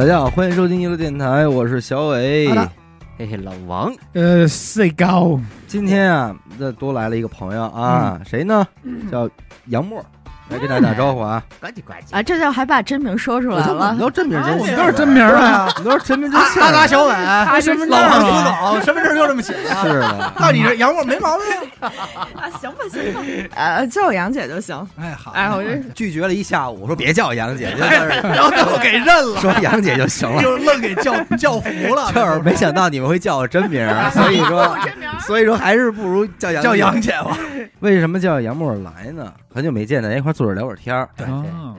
大家好，欢迎收听娱乐电台，我是小伟。好。的。嘿嘿，老王，呃，最高今天啊，这多来了一个朋友啊，谁呢？叫杨默，来跟大家打招呼啊！呱唧呱唧啊，这就还把真名说出来了你。都真名我们都是真名啊，你都是真名真姓。阿达小伟，他身份证老王死啊狗，身份证就这么写的。是的，那你这杨默没毛病。啊，行吧行吧，呃，叫我杨姐就行。哎，好，哎，我这拒绝了一下午，说别叫杨姐，就然后最后给认了，说杨姐就行了。就愣给叫叫服了。就是没想到你们会叫我真名，所以说，所以说还是不如叫杨叫杨姐吧。为什么叫杨默来呢？很久没见，大家一块坐着聊会儿天儿。对。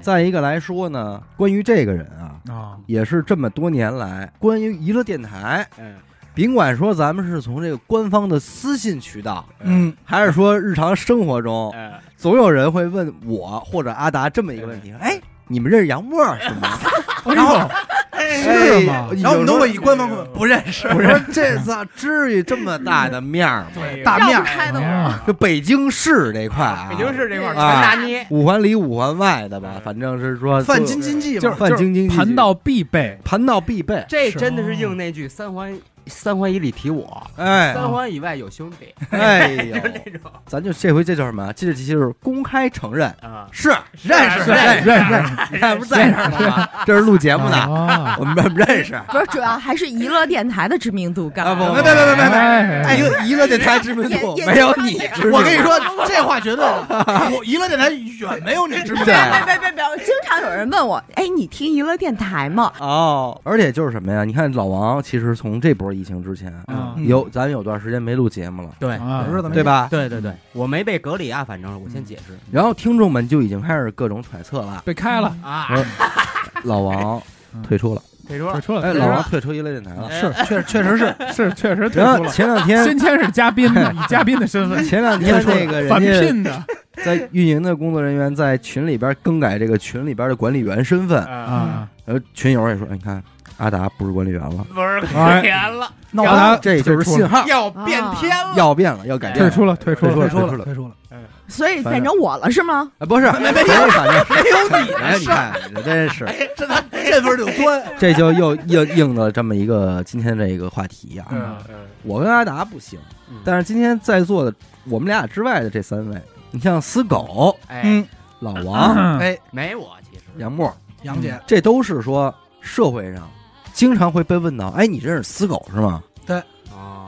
再一个来说呢，关于这个人啊，啊，也是这么多年来，关于娱乐电台，嗯，甭管说咱们是从这个官方的私信渠道，嗯，还是说日常生活中，嗯总有人会问我或者阿达这么一个问题：哎，你们认识杨默是吗？然后是吗哎然后我们都会以官方不认识，时候我说这咋至于这么大的面儿吗？大面儿。开的我。就北京市这块啊，北京市这块全啊拿捏，五环里五环外的吧，反正是说泛京津冀嘛，泛京津冀盘道必备，盘道必备。这真的是应那句三环三环以里提我，哎三环以外有兄弟，哎呦，就那种咱就这回这叫什么？这就是公开承认啊，是认识是认识认识你看不这儿吗？这是录节目呢，啊我们认不认识？不是，主要还是娱乐电台的知名度高。啊不别别别别别别！哎娱乐电台知名度没有你知。我跟你说，这话绝对。我娱乐电台远没有你知名度对。别别别别！经常有人问我，哎，你听娱乐电台吗？哦，而且就是什么呀？你看老王，其实从这波疫情之前，嗯。有咱有段时间没录节目了，对。对吧？对对对，我没被隔离啊，反正我先解释。然后听众们就已经开始各种揣测了，被开了，啊，说 老王退出了，退出退出了，哎，老王退出一类电台了。是确确实是，是确实退然后出了，前两天先前是嘉宾的，以嘉宾的身份。前两天那个返人家聘的。在运营的工作人员在群里边更改这个群里边的管理员身份，啊，啊，然后群友也说，哎你看阿达不是管理员了，不是管理员了，那让他这就是信号，要变天了，要变了，要改变了，退出了，退出了，退出了退出了。所以变成我了是吗？啊，不是，没没反正没有你哎，你看，真是，这他这份就钻。这就又又应了这么一个今天这个话题啊。嗯嗯。我跟阿达不行嗯，但是今天在座的我们俩之外的这三位，你像死狗、哎，嗯，老王、哎，没我其实。杨默，杨姐，这都是说社会上经常会被问到，哎，你认识死狗是吗？对。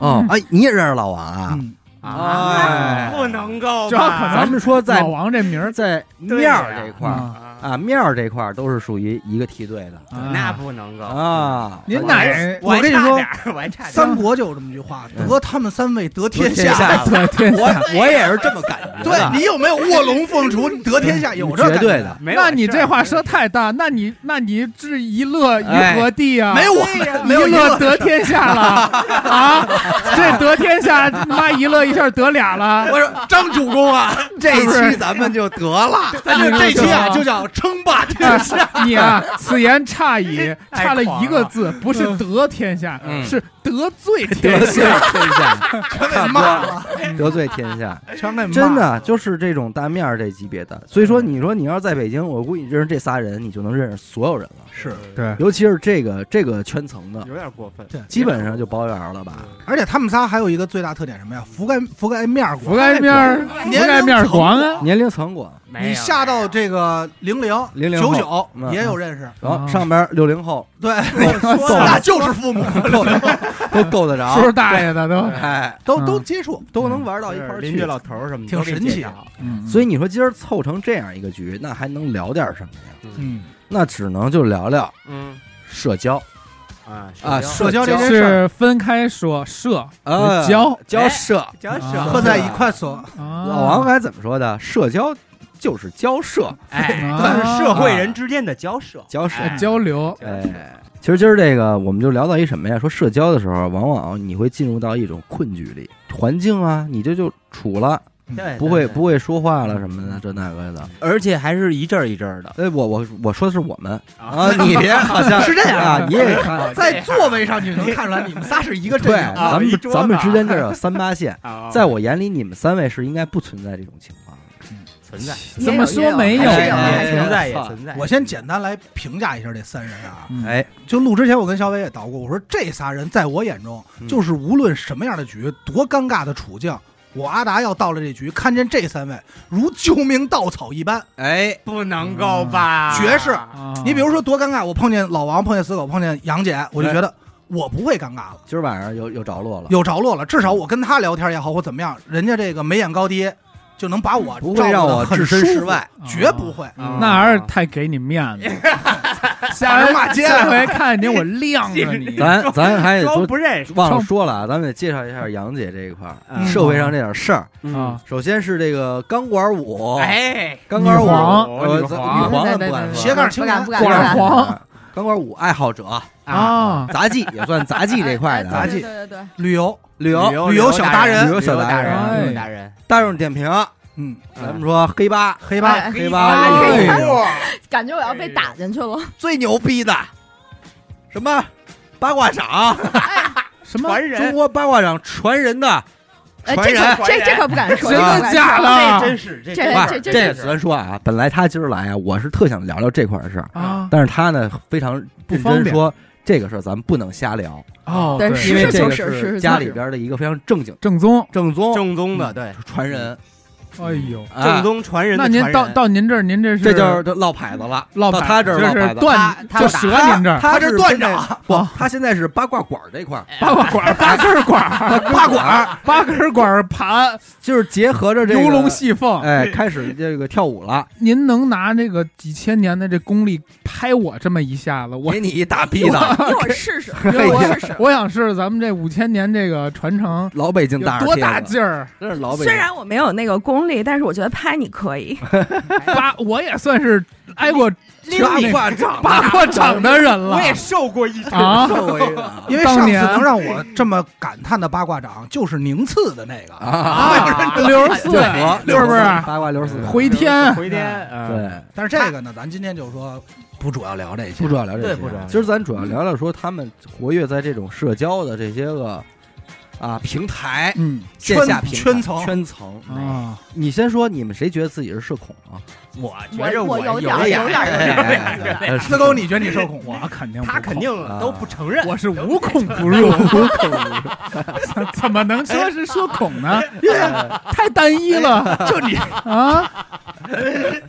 哦，哎，你也认识老王啊？嗯，哎。不能够咱们说在老王这名儿在面儿这块儿啊面儿这块儿都是属于一个梯队的那不能够，啊。您我哪我我跟你说差点儿我还差点儿三国就有这么句话：嗯得他们三位得天天下下。得天 我下？我也是这么感觉的。对你有没有卧龙凤雏得天下？有这感觉绝对的，没有那你这话说太大，那你那你置一乐于哎何地啊？没有我对呀们没有一乐得天下了 啊！这得天下，妈一乐一下得俩了。我说张主公啊，这一期咱们就得了。咱就这期啊就叫称霸天下。你啊，此言差矣，差了一个字，不是得天下，嗯是得罪得天罪下。天下，全给骂了，得罪天下，全给骂。了真的就是这种大面儿这级别的。所以说，你说你要是在北京，我估计认识这仨人，你就能认识所有人了。是，对，尤其是这个这个圈层的，有点过分，基本上就包圆了吧。而且他们仨还有一个最大特点什么呀？覆盖覆盖面儿广。覆盖面儿，年龄覆盖面儿层广啊。年龄层。广，没有你下到这个零零00九后。九嗯。也有认识，然后上边六零后。对，那就是父母，够 都够得着，叔叔大爷的都，哎，都嗯都接触，都能玩到一块儿去。邻居老头儿什么的挺神奇嗯所以你说今儿凑成这样一个局，那还能聊点什么呀？嗯，那只能就聊聊嗯社交啊啊，社交这件事是分开说社啊，交交社。交社合在一块说，老老王该怎么说的？社交就是交涉，哎，社会人之间的交涉，交涉。哎交流，哎，其实今儿这个我们就聊到一什么呀？说社交的时候，往往你会进入到一种困局里，环境啊，你这就处了，对，不会不会说话了什么的，这那个的。而且还是一阵儿一阵儿的。哎，我我我说的是我们。啊，你别好像 是这样啊，你也看。在座位上你能看出来，你们仨是一个阵对，营。啊。咱们咱们之间这有三八线，啊在我眼里，你们三位是应该不存在这种情况。的。存在，怎么说没有存在也存在。我先简单来评价一下这三人啊。嗯哎，就录之前，我跟小伟也捣过，我说这仨人在我眼中，嗯就是无论什么样的局，多尴尬的处境，我阿达要到了这局，看见这三位如救命稻草一般。哎，不能够吧？绝世啊你比如说多尴尬，我碰见老王，碰见死狗，碰见杨戬，我就觉得我不会尴尬了，今儿晚上有有着落了，有着落了。至少我跟他聊天也好，或怎么样，人家这个眉眼高低就能把我不会让我置身事外，绝不会。啊那还是太给你面子。下回骂街下回看见我晾着你。咱咱还得装说不认识。忘了说了啊，咱们得介绍一下杨姐这一块儿，嗯。社会上这点事儿。啊，首先是这个钢管舞，哎，钢管舞，女皇。呃咱女皇斜杠青年管。敢。黄钢管舞爱好者，啊，杂技也算杂技这块的啊，杂技对对对，旅游，旅游游旅游小达人旅游小达达人旅游达人，大众点评，嗯，咱们说黑八黑八哎黑八。感觉我要被打进去了。最牛逼的什么八卦掌，什么？中传人，国八卦掌传人的哎，这传人可这这可不敢说，假的真是这这这这这个咱说啊，本来他今儿来啊，我是特想聊聊这块儿的事儿，啊？但是他呢非常认不方便真说这个事儿咱们不能瞎聊，哦，对对，因为这个是是是是家里边的一个非常正经正宗。正宗正宗的，对，传人，哎呦，啊正宗传人的那您传人。到到您这儿，您这是这就是这落牌子了，落，到他这儿就是落牌子。断，他就折您这儿他是他是段现在长，不，他现在是八卦馆这块儿，八卦管儿、八根管 儿、八管，八根管儿盘、就是结合着这个游龙戏凤。哎，开始这个跳舞了，您能拿这个几千年的这功力拍我这么一下子，我给你一大逼的，给我试试，一哎呀会儿试试。我想是咱们这五千年这个传承老北京大多大劲儿？真是老北京。虽然我没有那个功力，但是我觉得拍你可以。八，我也算是挨过八卦掌，八卦掌的人了我也受过一场，啊！受过一个啊 因为上次能让我这么感叹的八卦掌，就是宁次的那个。啊，六十四是不是？八卦六十四回天回天，嗯，对，但是这个呢，咱今天就说不主要聊这些，不主要聊这些，对不主要今儿咱主要聊聊说他们活跃在这种社交的这些个啊平台，嗯线下平台圈层圈层。啊，你先说，你们谁觉得自己是社恐啊？我觉着我有有点有点有点儿哎哎哎哎四狗，你觉得你社恐吗？我肯定他肯定都不承认，我是无 孔不入，无孔不入怎么能说是社恐呢？太单一了，就你啊！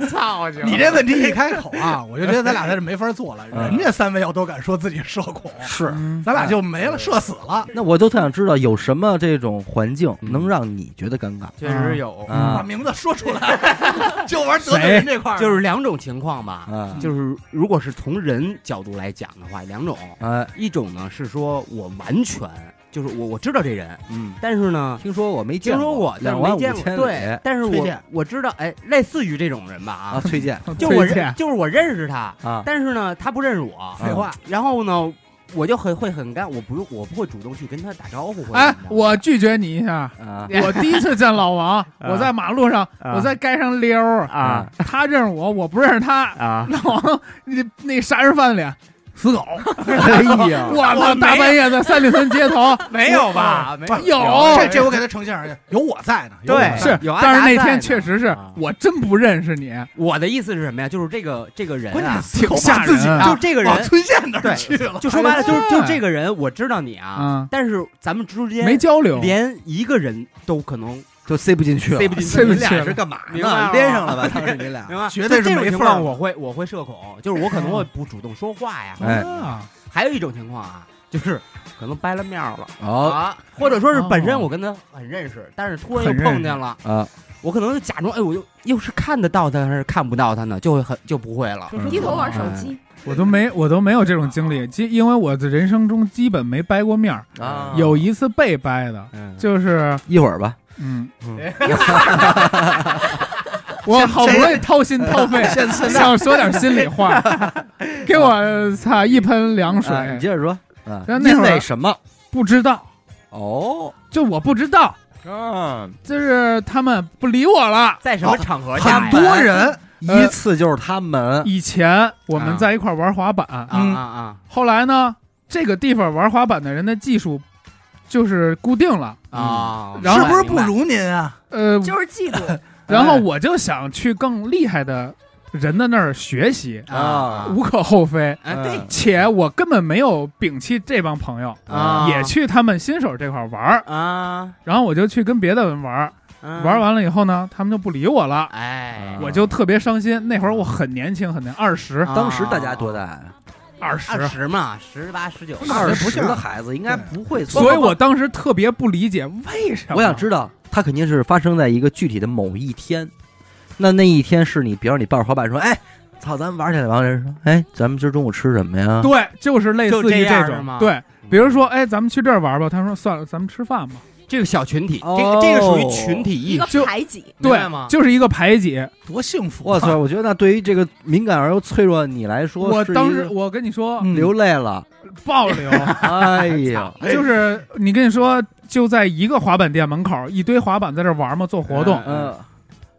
操就你这问题一开口啊，我就觉得咱俩在这没法做了。人家三位要都敢说自己社恐，是。嗯咱俩就没了，社死了。那我就特想知道，有什么这种环境嗯能让你觉得尴尬？确实有，把啊名字说出来，就玩得罪人这块儿。就是两种情况吧。嗯，就是如果是从人角度来讲的话，两种，哎，一种呢是说我完全就是我我知道这人，嗯，但是呢。听说我没见听说过，但两万五是没见过。千对里，但是我我知道，哎，类似于这种人吧啊，啊，崔健 就我崔健认，就是我认识他，啊，但是呢，他不认识我。废话，然后呢，我就很会很干，我不用，我不会主动去跟他打招呼哎我拒绝你一下。啊。我第一次见老王，我在马路上，啊。我在街上溜儿，啊。他认识我，我不认识他。啊，老王，你那杀人犯脸，死狗！哎呀，我操！大半夜的三里屯街头，没有吧？没不有这这我给他呈现上去，有我在呢。有我对在是有，阿但是那天确实是啊我真不认识你，我的意思是什么呀？就是这个这个人啊，挺吓自己人就这个人往崔健那儿对去了。就说白了，就是哎就这个人，我知道你啊嗯，但是咱们之间没交流。连一个人都可能就塞不进去了，塞不进去你塞不进去俩是干嘛呢？明白了。吗连上了吧？当时你俩？绝对是这种情没缝儿况，我会我会社恐，就是我可能会不主动说话呀。哎。啊还有一种情况啊，就是可能掰了面儿了哦。啊，或者说是本身哦。我跟他很认识，但是突然又碰见了，啊，我可能就假装哎，我又又是看得到他还是看不到他呢，就会很就不会了。嗯低头玩手机，我都没我都没有这种经历，基因为我的人生中基本没掰过面儿，啊。有一次被掰的，嗯，就是一会儿吧，嗯。嗯，我好不容易掏心掏肺，想说点心里话，给我擦一盆凉水，啊你接着说啊，那因会儿为什么？不知道，哦，就我不知道，嗯，就是他们不理我了。在什么场合？下很多人一次就是他们。以前我们在一块玩滑板，啊啊啊。后来呢，这个地方玩滑板的人的技术就是固定了，啊！然后是不是不如您啊？呃，就是嫉妒。然后我就想去更厉害的人的那儿学习，啊。无可厚非。哎，对且我根本没有摒弃这帮朋友，啊，也去他们新手这块玩儿，啊，然后我就去跟别的人玩儿，玩玩，完了以后呢，他们就不理我了，哎，我就特别伤心。那会儿我很年轻，很年二十。啊。当时大家多大呀？二十二，十嘛，十八十九，二十的孩子应该不会。所以我当时特别不理解为什么。我想知道，它肯定是发生在一个具体的某一天。那那一天是你，比如你抱着滑板说：“哎，操，咱们玩起来。”完了人说：“哎，咱们今儿中午吃什么呀？”对，就是类似于这种对，比如说，哎，咱们去这儿玩吧。他说算了，咱们吃饭吧。这个小群体，哦这个这个属于群体一个意识，排挤，对吗，就是一个排挤。多幸福！我操！！我觉得那对于这个敏感而又脆弱的你来说，我当时我跟你说，嗯流泪了。爆流，哎呀，就是你跟你说，就在一个滑板店门口，一堆滑板在这玩嘛，做活动。嗯嗯，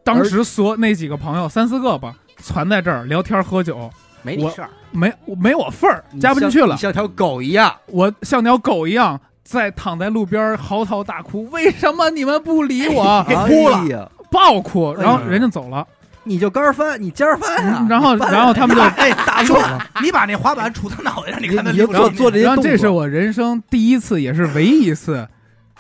当时所那几个朋友三四个吧，攒在这儿聊天喝酒，没你事儿，没没我份儿，加不进去了你。像条狗一样。我像条狗一样在躺在路边嚎啕大哭，为什么你们不理我？哭了哎呀，爆哭，然后人家走了，你就干翻，你尖儿翻啊。嗯然后然后他们就哎，大叔，你把那滑板杵他脑袋上，你看他你做做这些然后动作。这是我人生第一次，也是唯一一次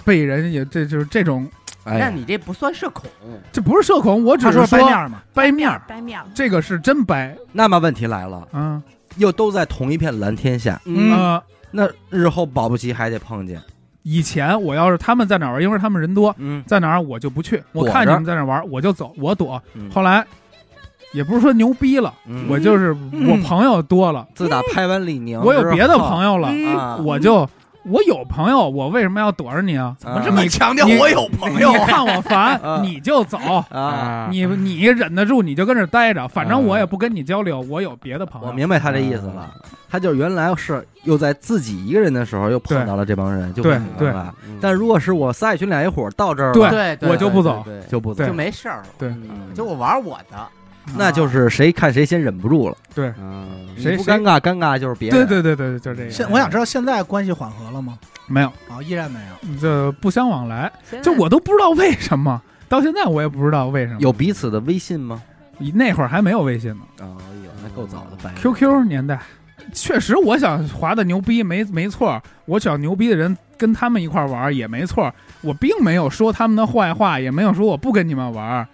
被人也这就是这种，哎呀，但你这不算社恐，这不是社恐，我只是说掰面嘛，掰面，掰面，这个是真掰，那么问题来了，嗯。又都在同一片蓝天下，嗯。呃，那日后保不齐还得碰见。以前我要是他们在哪儿玩，因为他们人多，嗯，在哪儿我就不去，我看你们在哪儿玩，我就走，我躲。嗯后来也不是说牛逼了，嗯我就是嗯我朋友多了，自打拍完李宁，我有别的朋友友了，啊，我就我有朋友，我为什么要躲着你啊？怎么这么强调我有朋友你看我烦啊，你就走。啊？你你忍得住，你就跟这儿待着，反正我也不跟你交流，我有别的朋友。我明白他这意思了，他就是原来是又在自己一个人的时候又碰到了这帮人，就不对行对了。但如果是我仨一群俩一伙到这儿了，对对，对我就不走对对就不走就没事儿了，对嗯就我玩我的，那就是谁看谁先忍不住了，嗯，谁不尴尬，尴尬就是别人。对对对对，就这个。现我想知道现在关系缓和了吗？没有，啊，依然没有。这不相往来，就我都不知道为什么，到现在我也不知道为什么。有彼此的微信吗？那会儿还没有微信呢哦，有，那够早的，，QQ 年代，确实我想滑的牛逼没没错，我想牛逼的人跟他们一块玩也没错，我并没有说他们的坏话，也没有说我不跟你们玩。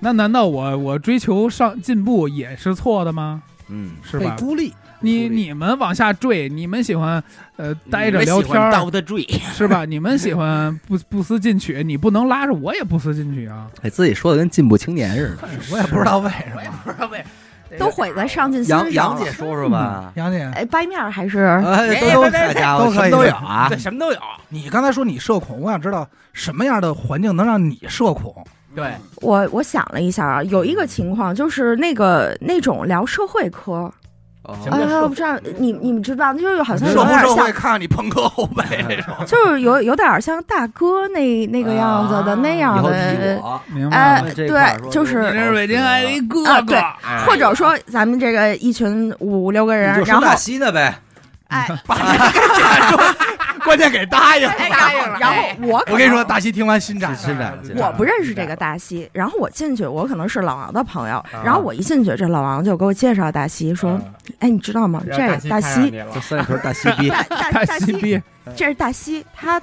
那难道我我追求上进步也是错的吗？嗯，是吧？孤立，你你们往下坠，你们喜欢呃待着聊天 是吧？你们喜欢不 不思进取，你不能拉着我也不思进取啊！哎，自己说的跟进步青年似的。我也不知道为什么。也不知道为都毁在上进心杨上了。杨姐说说吧，杨姐，哎，掰面儿还是哎，都都好家伙，都可以什么都有啊对，。什么都有，你刚才说你社恐，我想知道什么样的环境能让你社恐？对，我我想了一下啊，有一个情况就是那个那种聊社会科，呃，什么叫社我不知道你你们知道，就是好像有社不社会点像，看你朋克后辈那种。就是有有点像大哥那那个样子的啊那样的，哎对就是你是北京爱哥哥啊对，哎或者说咱们这个一群五六个人，就说大然后西呢呗。哎，关键给答应。答应了然后我我跟你说，大西听完心斩了，心斩了心斩了我不认识这个大西，然后我进去，我可能是老王的朋友，啊然后我一进去，这老王就给我介绍大西，说：“哎，你知道吗？这个大西，就三里屯大西逼，大西逼，这是大西，他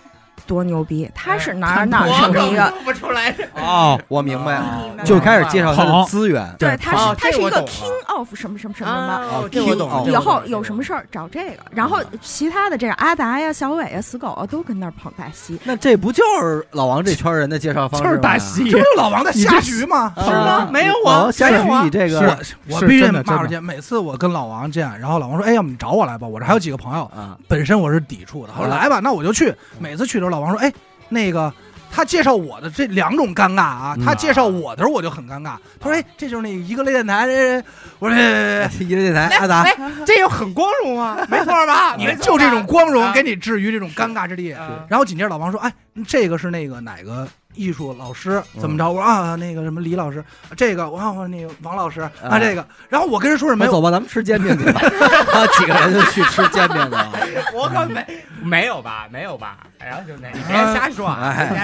多牛逼，他是哪儿哪儿多什么一个，不出来，哦，我明白了，明白吗就开始介绍他的资源。对，他哦是他是一个 king of 什么什么什么的。哦这我懂了以后有什么事儿找这个，然后其他的这个阿达呀、小伟呀、死狗啊，都跟那儿捧大西。那这不就是老王这圈人的介绍方式吗？就是大西这不是老王的下局吗？啊是吗？没有我王下局没有啊以这个是我必须真的真的骂出去。每次我跟老王见，然后老王说：“哎，要不你找我来吧，我这还有几个朋友。啊，”本身我是抵触的，我说：“来吧，那我就去。”每次去的时候，老王说：“哎，那个。”他介绍我的这两种尴尬啊，嗯他介绍我的时候我就很尴尬。他说：“哎，这就是那一个类电台。”我说：“哎一个电台阿达，这又很光荣啊，没错吧？你就这种光荣啊给你置于这种尴尬之地。”啊然后紧接着老王说：“哎，这个是那个哪个艺术老师怎么着？”嗯我说：“啊，那个什么李老师，这个我说那个王老师啊，啊这个。”然后我跟人说什么走吧，咱们吃煎饼去吧。然 后几个人就去吃煎饼去了。我可没没有吧，没有吧。然后就那，你别瞎说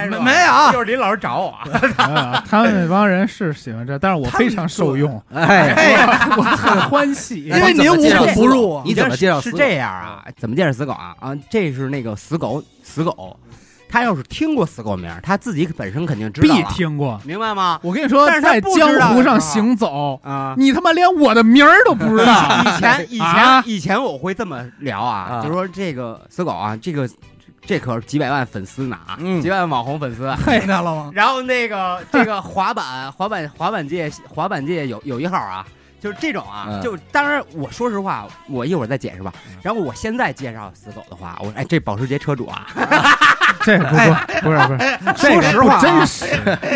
没没有就是林老师找我，啊他们那帮人是喜欢这，但是我非常受用，哎，哎，我 很欢喜。因为您无孔不入啊。你怎么介绍死狗是这样啊？怎么介绍死狗啊？啊，这是那个死狗，死狗。他要是听过死狗名，他自己本身肯定知道必，听过。明白吗？我跟你说但，是他在江湖上行走，啊，你他妈连我的名儿都不知道。以前 以前、啊以前我会这么聊啊，啊就说这个死狗啊，这个这可是几百万粉丝呢啊，嗯几百万网红粉丝。听见了吗？然后那个这个滑板滑板滑板界滑板界有有一号啊，就是这种啊，嗯就当然我说实话，我一会儿再解释吧。然后我现在介绍死狗的话，我说哎，这保时捷车主啊，这不不不是不是，这个说实话啊真是。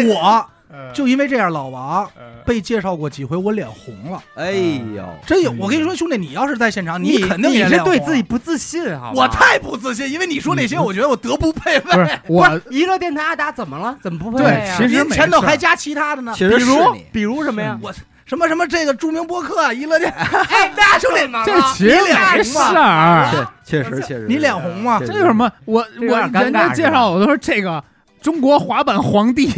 我就因为这样，老王呃被介绍过几回，我脸红了，哎呦，真有。我跟你说，兄弟，你要是在现场，你肯定也是对自己。不自信，啊？我太不自信，因为你说那些，我觉得我德不配不是位。我不是娱乐电台阿达怎么了？怎么不配对呀？其实您前头还加其他的呢，其实比如，比如什么呀？我什么什么这个著名播客娱乐电，哎，那兄弟们，这其实没事儿，确确实确实，你脸红吗？这有什么？我我人家介绍我都说这个中国滑板皇帝，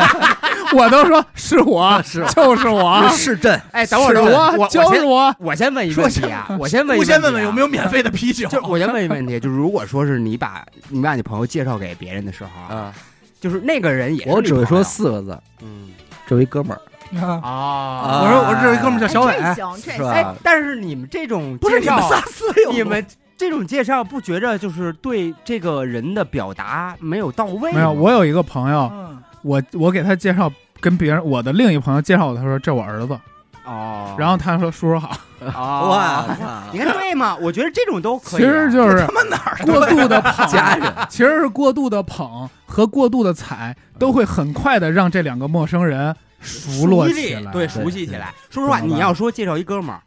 我都说是我，是。就是我，是朕，哎，等会儿，等会儿，我我，就是先我。我先问一个问题啊，我先问一我，先问问有没有？免费的啤酒？就我先问一个问题，就是如果说是你把你把你朋友介绍给别人的时候啊，啊，就是那个人也是我只会说四个字，嗯。这位哥们儿啊。啊。我说我这有一哥们儿叫小伟，是吧？，但是你们这种不是你们仨四有你们这种介绍不觉着就是对这个人的表达没有到位吗？没有，我有一个朋友，嗯。我我给他介绍跟别人，我的另一朋友介绍我，他说这我儿子，哦，然后他说叔叔好，哦，哇，你看对吗？我觉得这种都可以其。实就是他妈哪儿过度的捧，家人。其实是过度的捧和过度的踩，都会很快的让这两个陌生人熟络熟起来。对，熟悉起来。说实话，你要说介绍一哥们儿，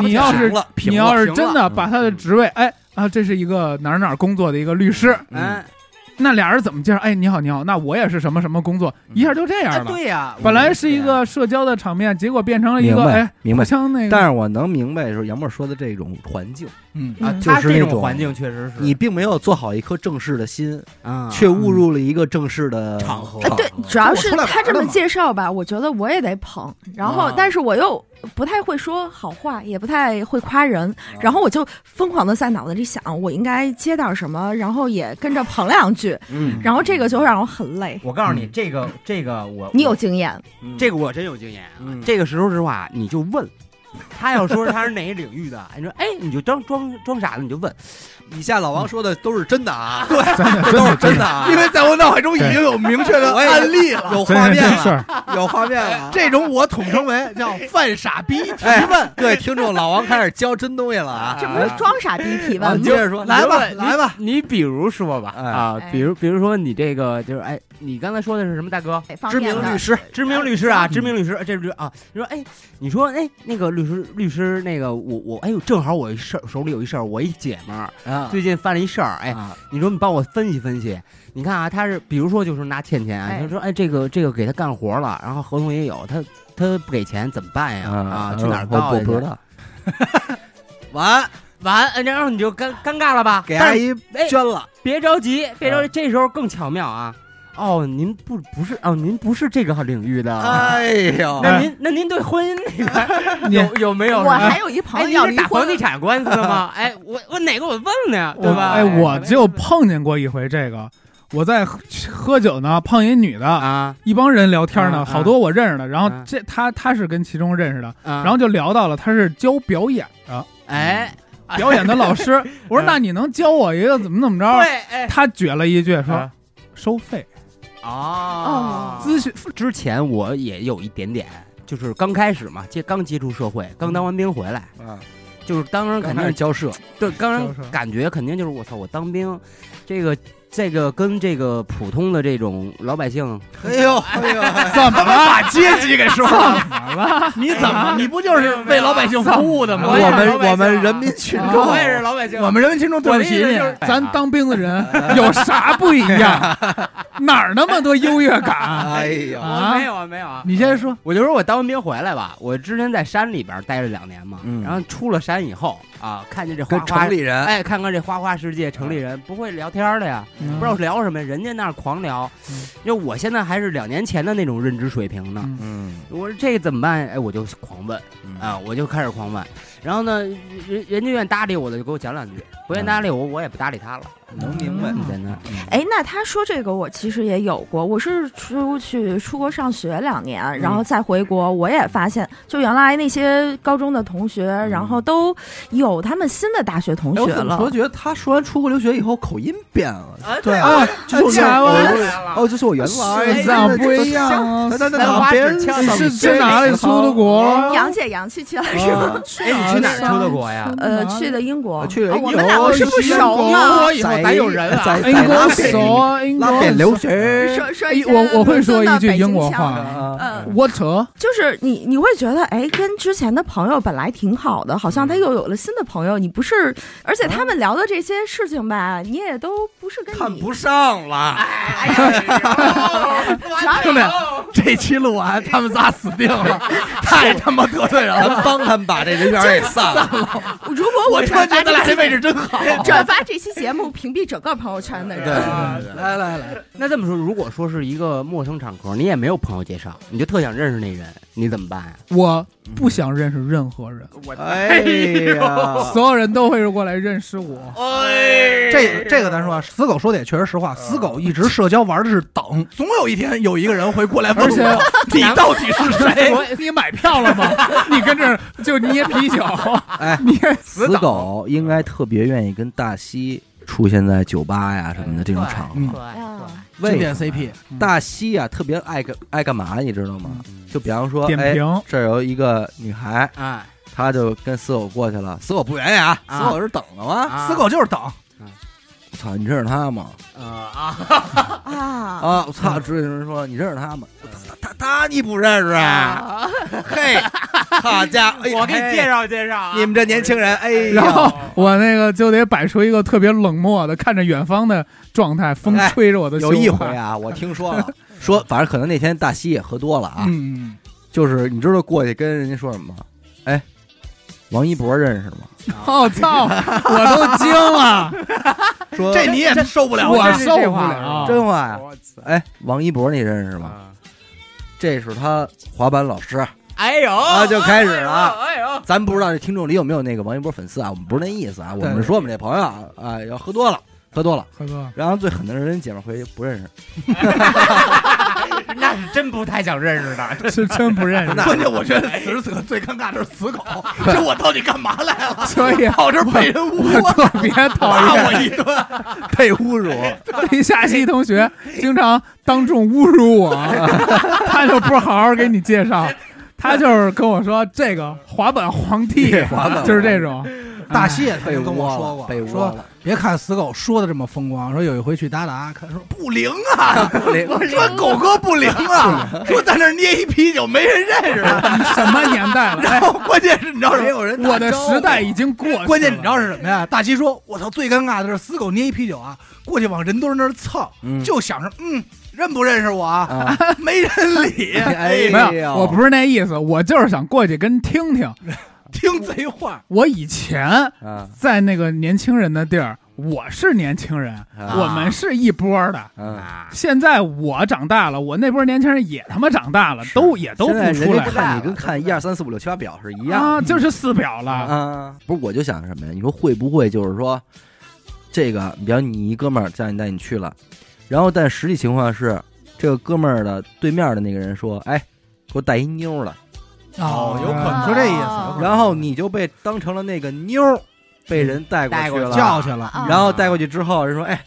你要是你要是真的把他的职位，哎啊，这是一个哪儿哪儿工作的一个律师，嗯，那俩人怎么介绍？哎，你好，你好，那我也是什么什么工作，一下就这哎样了。对呀，本来是一个社交的场面，结果变成了一个哎，明白那个。但是我能明白，就是杨默说的这种环境，嗯。啊，就是那种这种环境确实是。你并没有做好一颗正式的心，啊，却误入了一个正式的场合。哎，对，主要是他这么介绍吧，我觉得我也得捧，然后啊。但是我又不太会说好话，也不太会夸人，然后我就疯狂的在脑子里想，我应该接点什么，然后也跟着捧两句，嗯，然后这个就让我很累。我告诉你，这个这个我你有经验，嗯。这个我真有经验啊。嗯。这个时候实话，你就问。他要说他是哪个领域的，你说哎，你就装装装傻子，你就问，以下老王说的都是真的啊，真的 真都是真的啊，因为在我脑海中已经有明确的案例了。有画面了。有画面了。这种我统称为叫犯傻逼提哎问。各位听众，老王开始教真东西了啊！这不是装傻逼提啊，问接着说，来吧来吧。你你比如说吧，哎。啊，哎。比如比如说你这个就是哎，你刚才说的是什么，大哥？知名律师，知名律师啊，嗯知名律师，这是啊，你说哎，你说哎，那个律师律师那个我我哎呦，正好我一事儿手里有一事儿，我一姐们儿啊，最近犯了一事儿，哎，啊你说你帮我分析分析，你看啊，他是比如说就是拿倩倩啊，哎他说哎这个这个给他干活了，然后合同也有，他他不给钱怎么办呀？啊，去哪儿告不知道。完，完，哎然后你就尴尴尬了吧？给阿姨哎捐了，别着急，别着急，这时候更巧妙啊！哦，您不不是哦，您不是这个领域的。哎呦，那您那您对婚姻那边 有有没有？我还有一朋哎，友要打房地，产官司的吗？哎，我我哪个我问了呀，对吧？哎，我就碰见过一回这个，我在喝喝酒呢，碰一女的，啊一帮人聊天呢，啊好多我认识的。然后啊这他他是跟其中认识的，啊，然后就聊到了他是教表演的，哎，表演的老师。我说嗯那你能教我一个怎么怎么着？对，哎，他撅了一句说啊收费哦，咨询。之前我也有一点点，就是刚开始嘛，接刚接触社会，刚当完兵回来，嗯，就是当然肯定交涉，对，当然是是感觉肯定就是我操，我当兵，这个这个跟这个普通的这种老百姓，哎呦哎呦，怎么了？把阶级给说了，怎么了？你怎么？你不就是为老百姓服务的吗？我们我们人民群众，我也是老百姓，我们人民群众对不起你。咱当兵的人有啥不一样？哪儿那么多优越感？哎呀，我没有啊，没有啊。你先说，我就说我当完兵回来吧，我之前在山里边待了两年嘛，嗯然后出了山以后啊，看见这花跟花城里人，哎，看看这花花世界，城里人不会聊天的呀，嗯不知道聊什么，人家那儿狂聊嗯。因为我现在还是两年前的那种认知水平呢，嗯嗯我说这个怎么办？哎，我就狂问嗯啊，我就开始狂问。然后呢，人人家愿意搭理我的就给我讲两句，不愿意搭理我，我也不搭理他了。能明白很简单。哎，那他说这个我其实也有过，我是出去出国上学两年，然后再回国，我也发现，就原来那些高中的同学，然后都有他们新的大学同学了怎么说？。觉得他说完出国留学以后口音变了？对啊，就是台湾哦，这是我原来心脏不一样啊。在在南花边指枪你是去哪里出的国？杨姐洋气去了是吗？哎，你去哪儿出的国呀？呃，去的英国，去了英国哦我们两个是不是熟英？国以后咱有人啊在英国熟啊，英国留学说说哎一我我会说一句英国腔话，What？，就是你你会觉得，哎，跟之前的朋友本来挺好的，好像他又有了新的朋友。你不是，而且他们聊的这些事情吧，你也都不是跟你看不上了。哎呀兄弟，这期录完，他们仨死定了，太他妈得罪人了。咱帮他们把这人缘给散了。如果我突然觉得咱俩这位置真好。转发这期节目，屏蔽整个朋友圈的对人。来来来，那这么说，如果说是一个陌生场合，你也没有朋友介绍，你就特想认识那人，你怎么办呀？我不想认识任何人，我哎呀，所有人都会过来认识我。哎这这个咱说啊，死狗说的也确实实话，死狗一直社交玩的是等，总有一天有一个人会过来问我，你到底是谁？你买票了吗？你跟这儿就捏啤酒，哎，捏死狗。应该特别愿意跟大西出现在酒吧呀什么的这种场合。经典为什么？CP，大西啊特别爱干爱干嘛，你知道吗？就比方说，哎，点评，这儿有一个女孩，哎，她就跟死狗过去了，死狗不愿意啊，啊死狗是等的吗？啊。死狗就是等，我操，你认识他吗？啊啊，啊啊，我操！主持人说你认识他吗？他他他你不认识啊？嘿，好家伙，哎我给你介绍绍介绍啊。你们这年轻人，哎然后，我那个就得摆出一个特别冷漠的看着远方的状态，风吹着我的有一回啊，我听说了，说反正可能那天大西也喝多了啊，嗯，就是你知道过去跟人家说什么吗？哎，王一博认识吗？我操，我都惊了，说这你也受不了我啊。受不了。真话呀？哎，王一博你认识吗？这是他滑板老师，哎呦，啊就开始了哎呦，咱不知道这听众里有没有那个王一博粉丝啊？我们不是那意思啊，我们说我们这朋友啊，啊，要喝多了，喝多了。喝多了，然后最狠的是人姐们儿回去不认识，那是真不太想认识的。是真不认识，关键我觉得此时此刻最尴尬的是死狗，这我到底干嘛来了？所以跑这被人侮我特别讨骂我厌一顿，被侮辱。李夏曦同学，经常当众侮辱我，他就不好好给你介绍。他就是跟我说这个滑板皇帝，滑板就是这种。大西也曾经跟我，说过，被说，别看死狗说的这么风光，说有一回去达达，看说不灵啊，不灵 说狗哥不灵啊，说在那捏一啤酒没人认识他，什么年代了？然后关键是你知道什么？没有人我的时代已经过去了。关键你知道是什么呀？大西说：“我操，最尴尬的是死狗捏一啤酒啊，过去往人堆那儿蹭，嗯就想着嗯，认不认识我啊？啊，没人理，哎没有，我不是那意思，我就是想过去跟听听。听贼话。我以前啊在那个年轻人的地儿，我是年轻人，啊我们是一波的。嗯，现在我长大了，我那波年轻人也他妈长大了，都也都不出来看你跟看 一二三四五六七八表是一样啊，就是四表了。啊。不是，我就想什么呀？你说会不会就是说，这个，比方你一哥们儿叫你带你去了，然后但实际情况是，这个哥们儿的对面的那个人说，哎，给我带一妞儿来，哦有可能。你说这意思，哦。然后你就被当成了那个妞儿，被人带过去了，叫去了。啊然后带过去之后，人说，哎，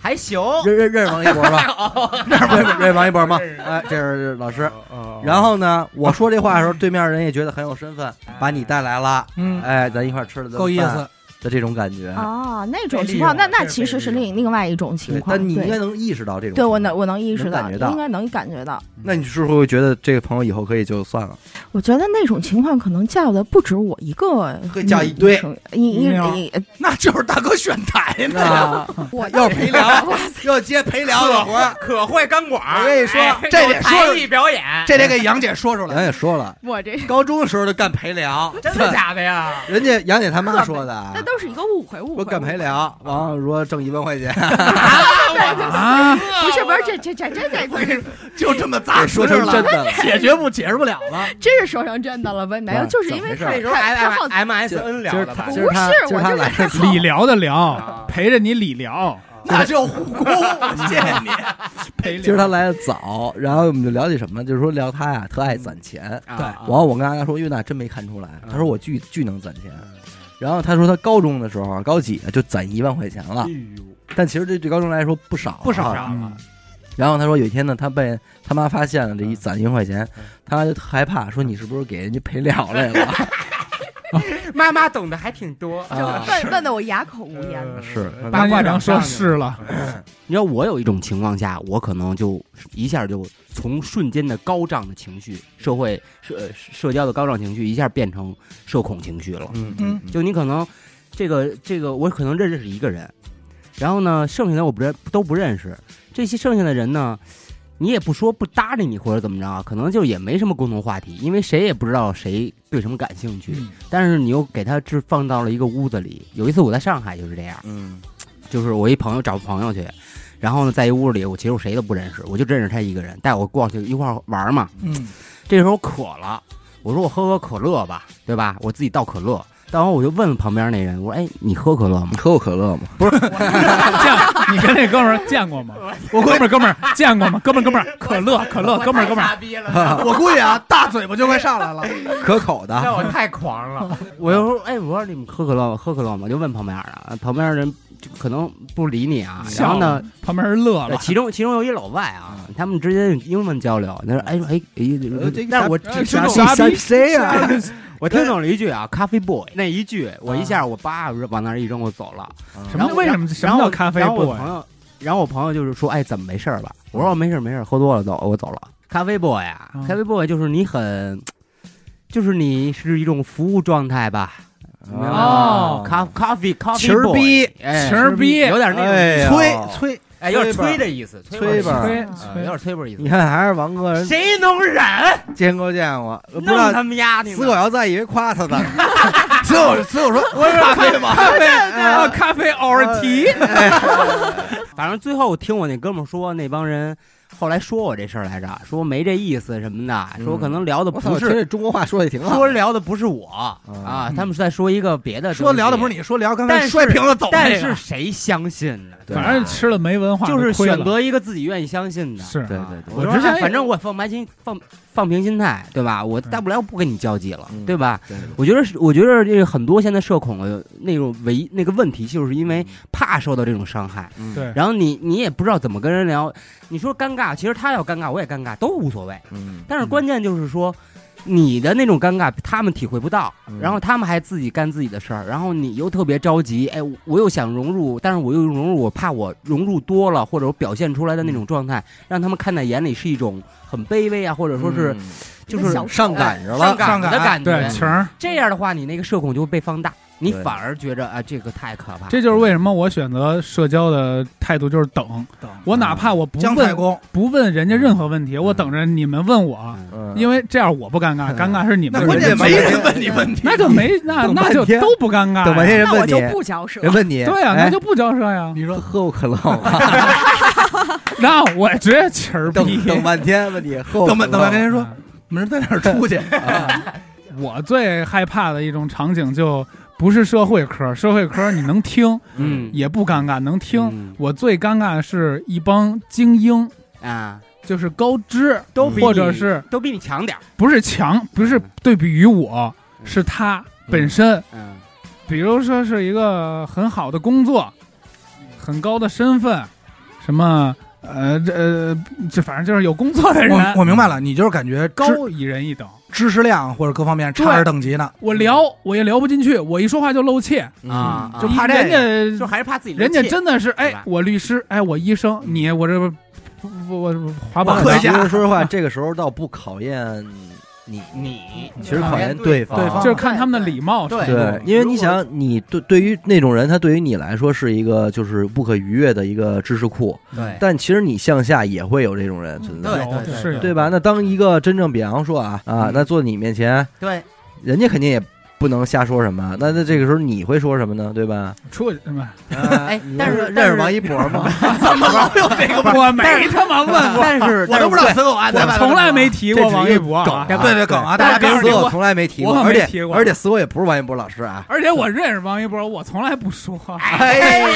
还行，认认认识王一博吧？认认认王一博 吗？哎，这是老师。然后呢，我说这话的时候，对面人也觉得很有身份，把你带来了，嗯，哎，咱一块儿吃了够意思。的这种感觉。啊，那种情况，那那其实是另另外一种情，况。那你应该能意识到这种。对我能我能意识到，能感觉到应该能感觉到。那你是不是会觉得这个朋友以后可以就算了？我觉得那种情况可能叫的不止我一个，会叫一堆一一一，那就是大哥选台呢。啊，我要陪聊，要接陪聊的活。可会钢管儿，我跟你说哎这得说艺表演，这得给杨姐说出来杨。姐说了，我这高中的时候就干陪聊，真的假的呀？人家杨姐他妈说的 那，都是一个误会，误会。说干陪误会聊，完了说挣一万块钱，啊，不是不是，这这这这这这 就这么砸说成真的了。解决不解释不了了。真是说成真的了吧？没有，就是因为那时候太太好 M S N 聊不是就是理疗的疗啊，陪着你理疗，那就护工，谢谢你。陪今儿他。来的早，然后我们就聊起什么，就是说聊他呀，特爱攒钱。啊对然后我跟大家说，哟，那真没看出来。他说我巨巨能攒钱。然后他说他高中的时候，高几就攒一万块钱了但其实这对高中来说不少，不少啊。嗯啊！然后他说有一天呢，他被他妈发现了这一嗯攒一万块钱，他就特害怕，说你是不是给人家赔了来了？妈妈懂得还挺多。就问问的我哑口无言。是八卦掌那你能说是了，你知道我有一种情况下，我可能就一下就从瞬间的高涨的情绪，社会社社交的高涨情绪，一下变成社恐情绪了。嗯嗯就你可能这个这个，我可能认识一个人，然后呢，剩下的我不认都不认识。这些剩下的人呢，你也不说不搭理你或者怎么着啊，可能就也没什么共同话题，因为谁也不知道谁对什么感兴趣。嗯但是你又给他置放到了一个屋子里。有一次我在上海就是这样，嗯就是我一朋友找朋友去，然后呢，在一屋里，我其实我谁都不认识，我就认识他一个人，带我过去一块玩嘛。嗯，这时候渴了，我说我喝喝可乐吧，对吧？我自己倒可乐，倒完我就问旁边那人，我说：“哎，你喝可乐吗你喝过可乐吗？不是 见你跟那哥们儿见过吗？我哥们儿哥们儿见过吗？哥们儿哥们儿，可乐可乐，哥们儿哥们儿，逼了，我估计啊，大嘴巴就快上来了。可口的，那我太狂了。我就说：“哎，我说你们喝可乐吗？喝可乐吗？”就问旁边的，旁边人就可能不理你啊。然后呢，旁边人乐了，其中其中有一老外啊，他们之间用英文交流，他说：“哎哎呃这个，哎但是我呃听懂傻逼谁呀？我听懂了一句啊，咖啡 boy 那一句，我一下我叭往那儿一扔，我走了。什么为什么什么叫咖啡然后我 boy？朋友，然后我朋友就是说，哎，怎么没事儿吧？我说我没事儿没事儿，喝多了走，我走了。咖啡 boy 啊，嗯咖啡 boy 就是你很，就是你是一种服务状态吧？哦咖咖啡咖啡 boy，逼哎，旗儿逼有点那种，催催，哎，有点催的意思，催催吧催吧意思你。看还是王哥，谁能忍？见过见过，不知道弄他们丫的！死狗要在以为夸他的，所以 我所以我说我说咖啡吗？咖啡啊，咖啡偶尔提，反正最后我听我那哥们说，那帮人后来说我这事儿来着，说没这意思什么的，说可能聊的，不是中国话说的也挺好。说聊的不是我嗯。啊，他们是在说一个别的，说聊的不是你，说聊刚才但是摔瓶子走那但个是谁相信呢？反正吃了没文化就是选择一个自己愿意相信的。是。对对啊对。我反正我放白心放放平心态，对吧？我大不了不跟你交际了，嗯对吧？对我觉得是，我觉得这个很多现在社恐的那种唯那个问题，就是因为怕受到这种伤害，嗯对然后你你也不知道怎么跟人聊。你说尴尬，其实他要尴尬，我也尴尬，都无所谓。嗯但是关键就是说，你的那种尴尬，他们体会不到，嗯。然后他们还自己干自己的事儿，然后你又特别着急，哎，我又想融入，但是我又融入，我怕我融入多了，或者我表现出来的那种状态，让他们看在眼里是一种很卑微啊，或者说是嗯。就是小上赶着了，上赶上赶的感觉。对情儿，这样的话，你那个社恐就会被放大，你反而觉着啊，这个太可怕。这就是为什么我选择社交的态度就是等，等我哪怕我不问不问人家任何问题，我等着你们问我，因为这样我不尴尬，嗯尴尬是你们那关键人家没人问你问题，那就没那那就都不尴尬呀，等半天人那我就，不交涉。人问你，对呀，哎那就不交涉呀。你说喝过可乐吗？那我直接气儿等逼。等半天问你喝过等半等半天人说啊我们是在哪儿出去？我最害怕的一种场景就不是社会科，社会科你能听嗯。也不尴尬，能听。嗯。我最尴尬的是一帮精英，啊，就是高知，都或者是都比你强点儿。不是强，不是对比于我，是他本身。嗯。比如说是一个很好的工作，很高的身份，什么呃这呃这反正就是有工作的人，我我明白了，你就是感觉高一人一等。知识量或者各方面差着等级呢。我聊我也聊不进去，我一说话就露怯，啊，就怕这人家就还是怕自己人家真的是哎，我律师，哎，我医生，你我这不我我滑板其实说实话，这个时候倒不考验你，你其实考验对方。对方就是看他们的礼貌程度。对，因为你想，你对对于那种人，他对于你来说是一个就是不可逾越的一个知识库，对但其实你向下也会有这种人存在，对有对是对吧？那当一个真正，比方说啊啊，那坐你面前，对，人家肯定也不能瞎说什么，那那这个时候你会说什么呢？对吧？出去吧，哎但是认识王一博吗？怎么老有这个？我没他妈问过，但是我都不知道死狗啊！我从来没提过王一博啊。对对梗啊！大家别说我从来没提过，而且而且死狗也不是王一博老师啊。而且我认识王一博，我从来不说。哎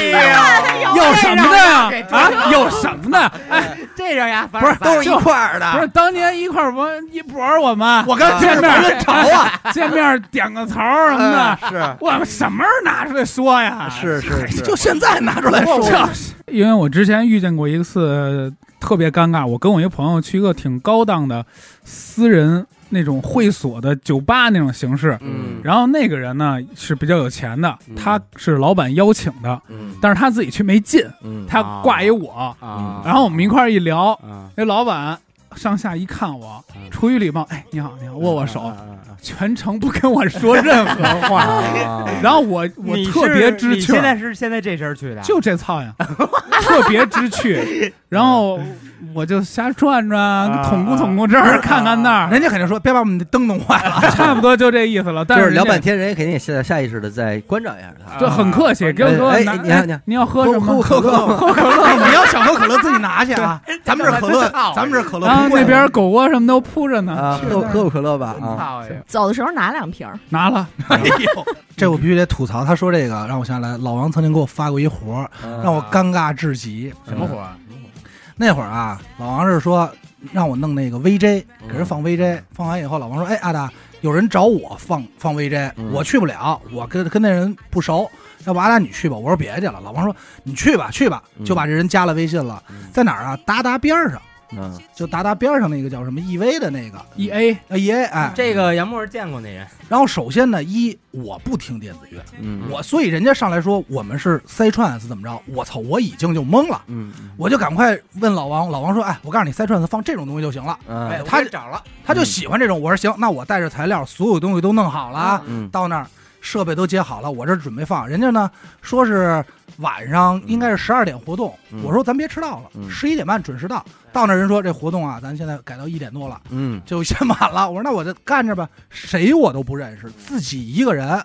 呀，有什么的呀？啊，有什么的？哎，这让呀，不是都是一块儿不是。当年一块儿王一博，我们我跟见面王云潮啊，见面点个头儿什么的，是。我们什么时候拿出来说呀？是是是，就现在拿出来说，就是因为我之前遇见过一次特别尴尬，我跟我一个朋友去一个挺高档的私人那种会所的酒吧那种形式，嗯。然后那个人呢是比较有钱的嗯，他是老板邀请的，嗯。但是他自己却没进，嗯。他挂一我，啊，然后我们一块儿一聊，啊，那老板上下一看我，嗯。出于礼貌，哎，你好，你好，握握手，啊全程不跟我说任何话。啊。然后我我特别知趣现，在是现在这身去的，就这操呀，特别知趣。然后我就瞎转转，捅咕捅咕这儿，看看那儿，人家肯定说别把我们的灯弄坏了。差不多就这意思了。但就是是聊半天，人家肯定也下下意识的在关照一下他。就很客气，给我给我哎拿。哎你看你看你要喝什么？喝可乐？喝可乐。哎你要想喝可乐自己拿去啊，咱们这可乐，咱们这可乐然后那边狗窝什么都铺着呢，啊，喝喝口可乐吧！走的时候拿两瓶，拿了。哎呦，这我必须得吐槽。他说这个让我想起来，老王曾经给我发过一活儿，让我尴尬至极。什么活儿？那会儿啊，老王是说让我弄那个 VJ，给人放 VJ，放完以后，老王说：“哎，阿达，有人找我放放 VJ，嗯我去不了，我跟跟那人不熟，要不阿达你去吧。”我说：“别去了。”老王说：“你去吧，去吧。”嗯就把这人加了微信了，嗯在哪儿啊？达达边上，嗯。就达达边上那个叫什么 EV 的那个。E A 啊 EA，哎，这个杨默见过那人，然后首先呢，一我不听电子乐，嗯我所以人家上来说我们是塞串是怎么着？我操，我已经就懵了，嗯我就赶快问老王，老王说：“哎，我告诉你，塞串子放这种东西就行了。”嗯。哎，他找了，他就喜欢这种。我说行，那我带着材料，所有东西都弄好了到那儿设备都接好了，我这准备放。人家呢说是晚上应该是十二点活动，嗯。我说咱别迟到了，嗯。十一点半准时到。到那儿人说这活动啊，咱现在改到一点多了，嗯。就先满了。我说那我就干着吧，谁我都不认识，自己一个人。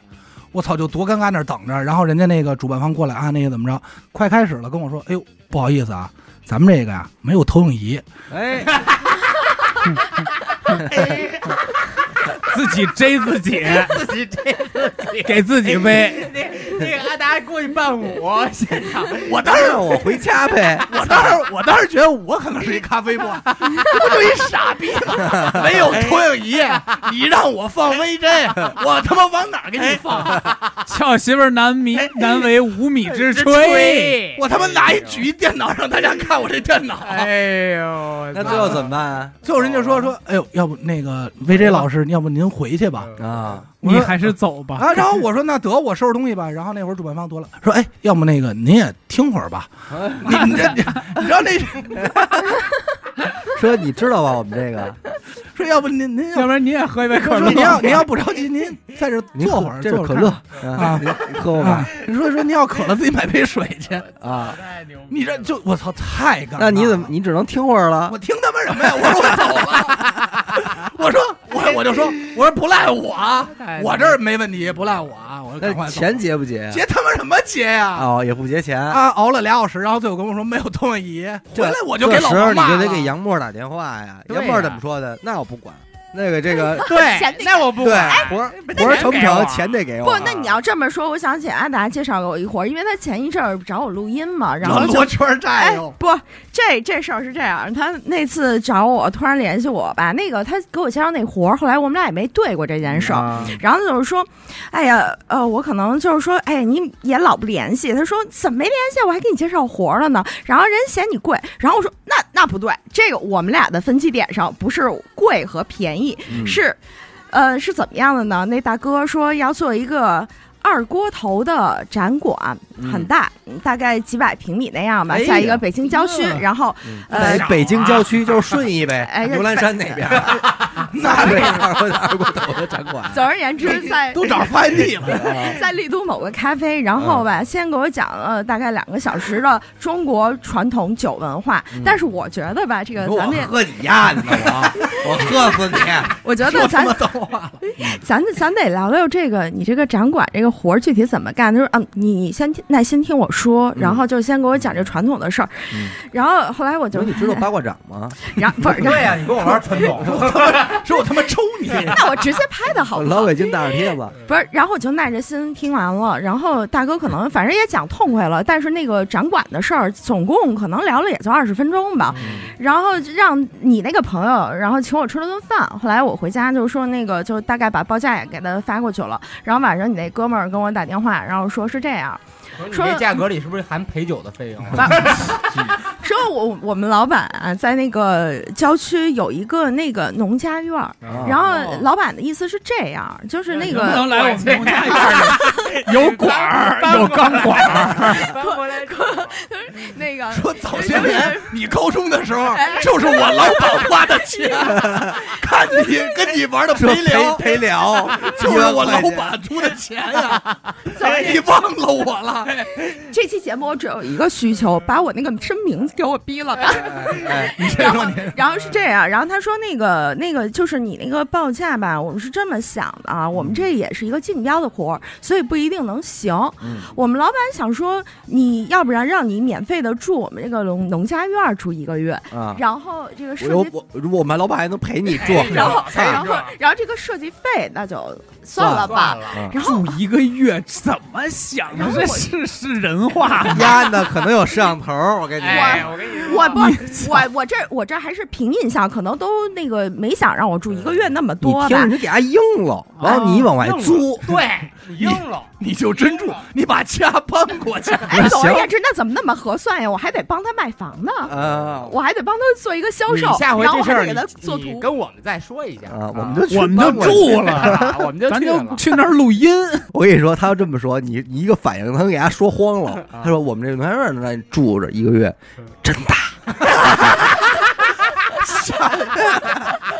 我操，就多尴尬那等着，然后人家那个主办方过来啊，那个怎么着，快开始了，跟我说，哎呦，不好意思啊，咱们这个呀没有投影仪，哎，自己追自己，自己追自己给自己背。那那个阿达过去伴舞现场，我当时我回家呗。我当时，我当时觉得我可能是一咖啡 boy，这不就一傻逼吗？没有投影仪，你让我放微针我他妈往哪儿给你放？俏媳妇儿难迷难为无米之炊。我他妈拿一举一电脑让大家看我这电脑。哎呦，那最后怎么办啊？最后人家说说，哎呦，要不那个 VJ 老师，要不您回去吧？啊，我说你还是走吧。啊，然后我说那得我收拾东西吧。然后那会儿主办方多了，说哎，要不那个您也听会儿吧。你你这你你知道那 说你知道吧？我们这个，说要不您您要要不然您也喝一杯可乐您。要您要不着急，您在这坐会儿，这是可坐会儿乐啊喝吧？。你说说您要渴了自己买杯水去。啊，太牛逼你这就我操，太尴尬。那你怎么？你只能听会儿了我？听他妈什么呀？我说我走了。我说我 我就说我说不赖我啊，我这儿没问题，不赖我啊。我说赶快走那钱结不结？结他妈什么结呀？哦，也不结钱。啊，熬了俩小时，然后最后跟我说没有投影仪，回来我就给老这时候你骂就得给杨默打电话呀。对呀杨默怎么说的？那我不管。那个这个对钱得，那我不对管，活儿活儿成不成，钱得给我啊。，不那你要这么说，我想起阿达介绍给我一活儿，因为他前一阵儿找我录音嘛，然后就罗圈债哎哟。，不，这这事儿是这样，他那次找我，突然联系我吧，那个他给我介绍那活儿，后来我们俩也没对过这件事儿。啊然后就是说，哎呀，呃，我可能就是说，哎，你也老不联系。他说怎么没联系？我还给你介绍活儿了呢。然后人嫌你贵，然后我说那那不对，这个我们俩的分歧点上不是贵和便是，呃，是怎么样的呢？那大哥说要做一个。二锅头的展馆很大，大概几百平米那样吧，在一个北京郊区。然后，呃，北京郊区就是顺义呗哎，牛栏山那边，那边二锅二锅头的展馆，总而言之，在都找发现地了。在丽都某个咖啡，然后吧，先给我讲了大概两个小时的中国传统酒文化。但是我觉得吧，这个咱们，喝你呀，你我，我喝死你！我觉得咱 咱咱得聊聊这个，你这个展馆这个活儿具体怎么干？他说嗯，你你先耐心听我说，然后就先给我讲这传统的事儿。嗯然后后来我就，你知道八卦掌吗？然后不是，对呀，你跟我玩传统，说我他妈抽你！那我直接拍的好不好？老北京大耳贴子，不是，然后我就耐着心听完了，然后大哥可能反正也讲痛快了，但是那个展馆的事儿，总共可能聊了也就二十分钟吧，然后让你那个朋友，然后请我吃了顿饭，后来我回家就说那个就大概把报价也给他发过去了，然后晚上你那哥们跟我打电话，然后说是这样，你这价格里是不是含陪酒的费用？把 说我我们老板啊在那个郊区有一个那个农家院儿，然后老板的意思是这样，就是那个能不能来我们农家院里？有管儿，有钢管儿，搬回来 那个说早些年你高中的时候，就是我老板花的钱，看你跟你玩的陪陪聊，陪聊，就是我老板出的钱呀，你忘了我了？这期节目我只有一个需求，把我那个真名字给我逼了吧。然后，然后是这样，然后他说那个那个就是你那个报价吧，我们是这么想的啊，我们这也是一个竞标的活儿，所以不一定能行。嗯我们老板想说，你要不然让你免费的住我们这个农农家院住一个月，啊，然后这个设计。有我我们老板还能陪你住，然后，然后，然后这个设计费那就算了吧。嗯。然后住一个月怎么想的？这是是人话。吗？丫的可能有摄像头，我跟你哎，说，我不，我我这我这还是凭印象，可能都那个没想让我住一个月那么多吧。听着。你给他硬了，完了你往外租，对，你应了，你就真住，你把家搬过去。哎，总而言之，那怎么那么合算呀？我还得帮他卖房呢，呃我还得帮他做一个销售，下回然后这事儿我还得给他做图。你你跟我们再说一下。啊，我们就去我们就住了，啊我们就咱就去那儿录音。我跟你说，他要这么说，你你一个反应，他能给他说慌了。他说：“我们这农家院让你住着一个月，真大。”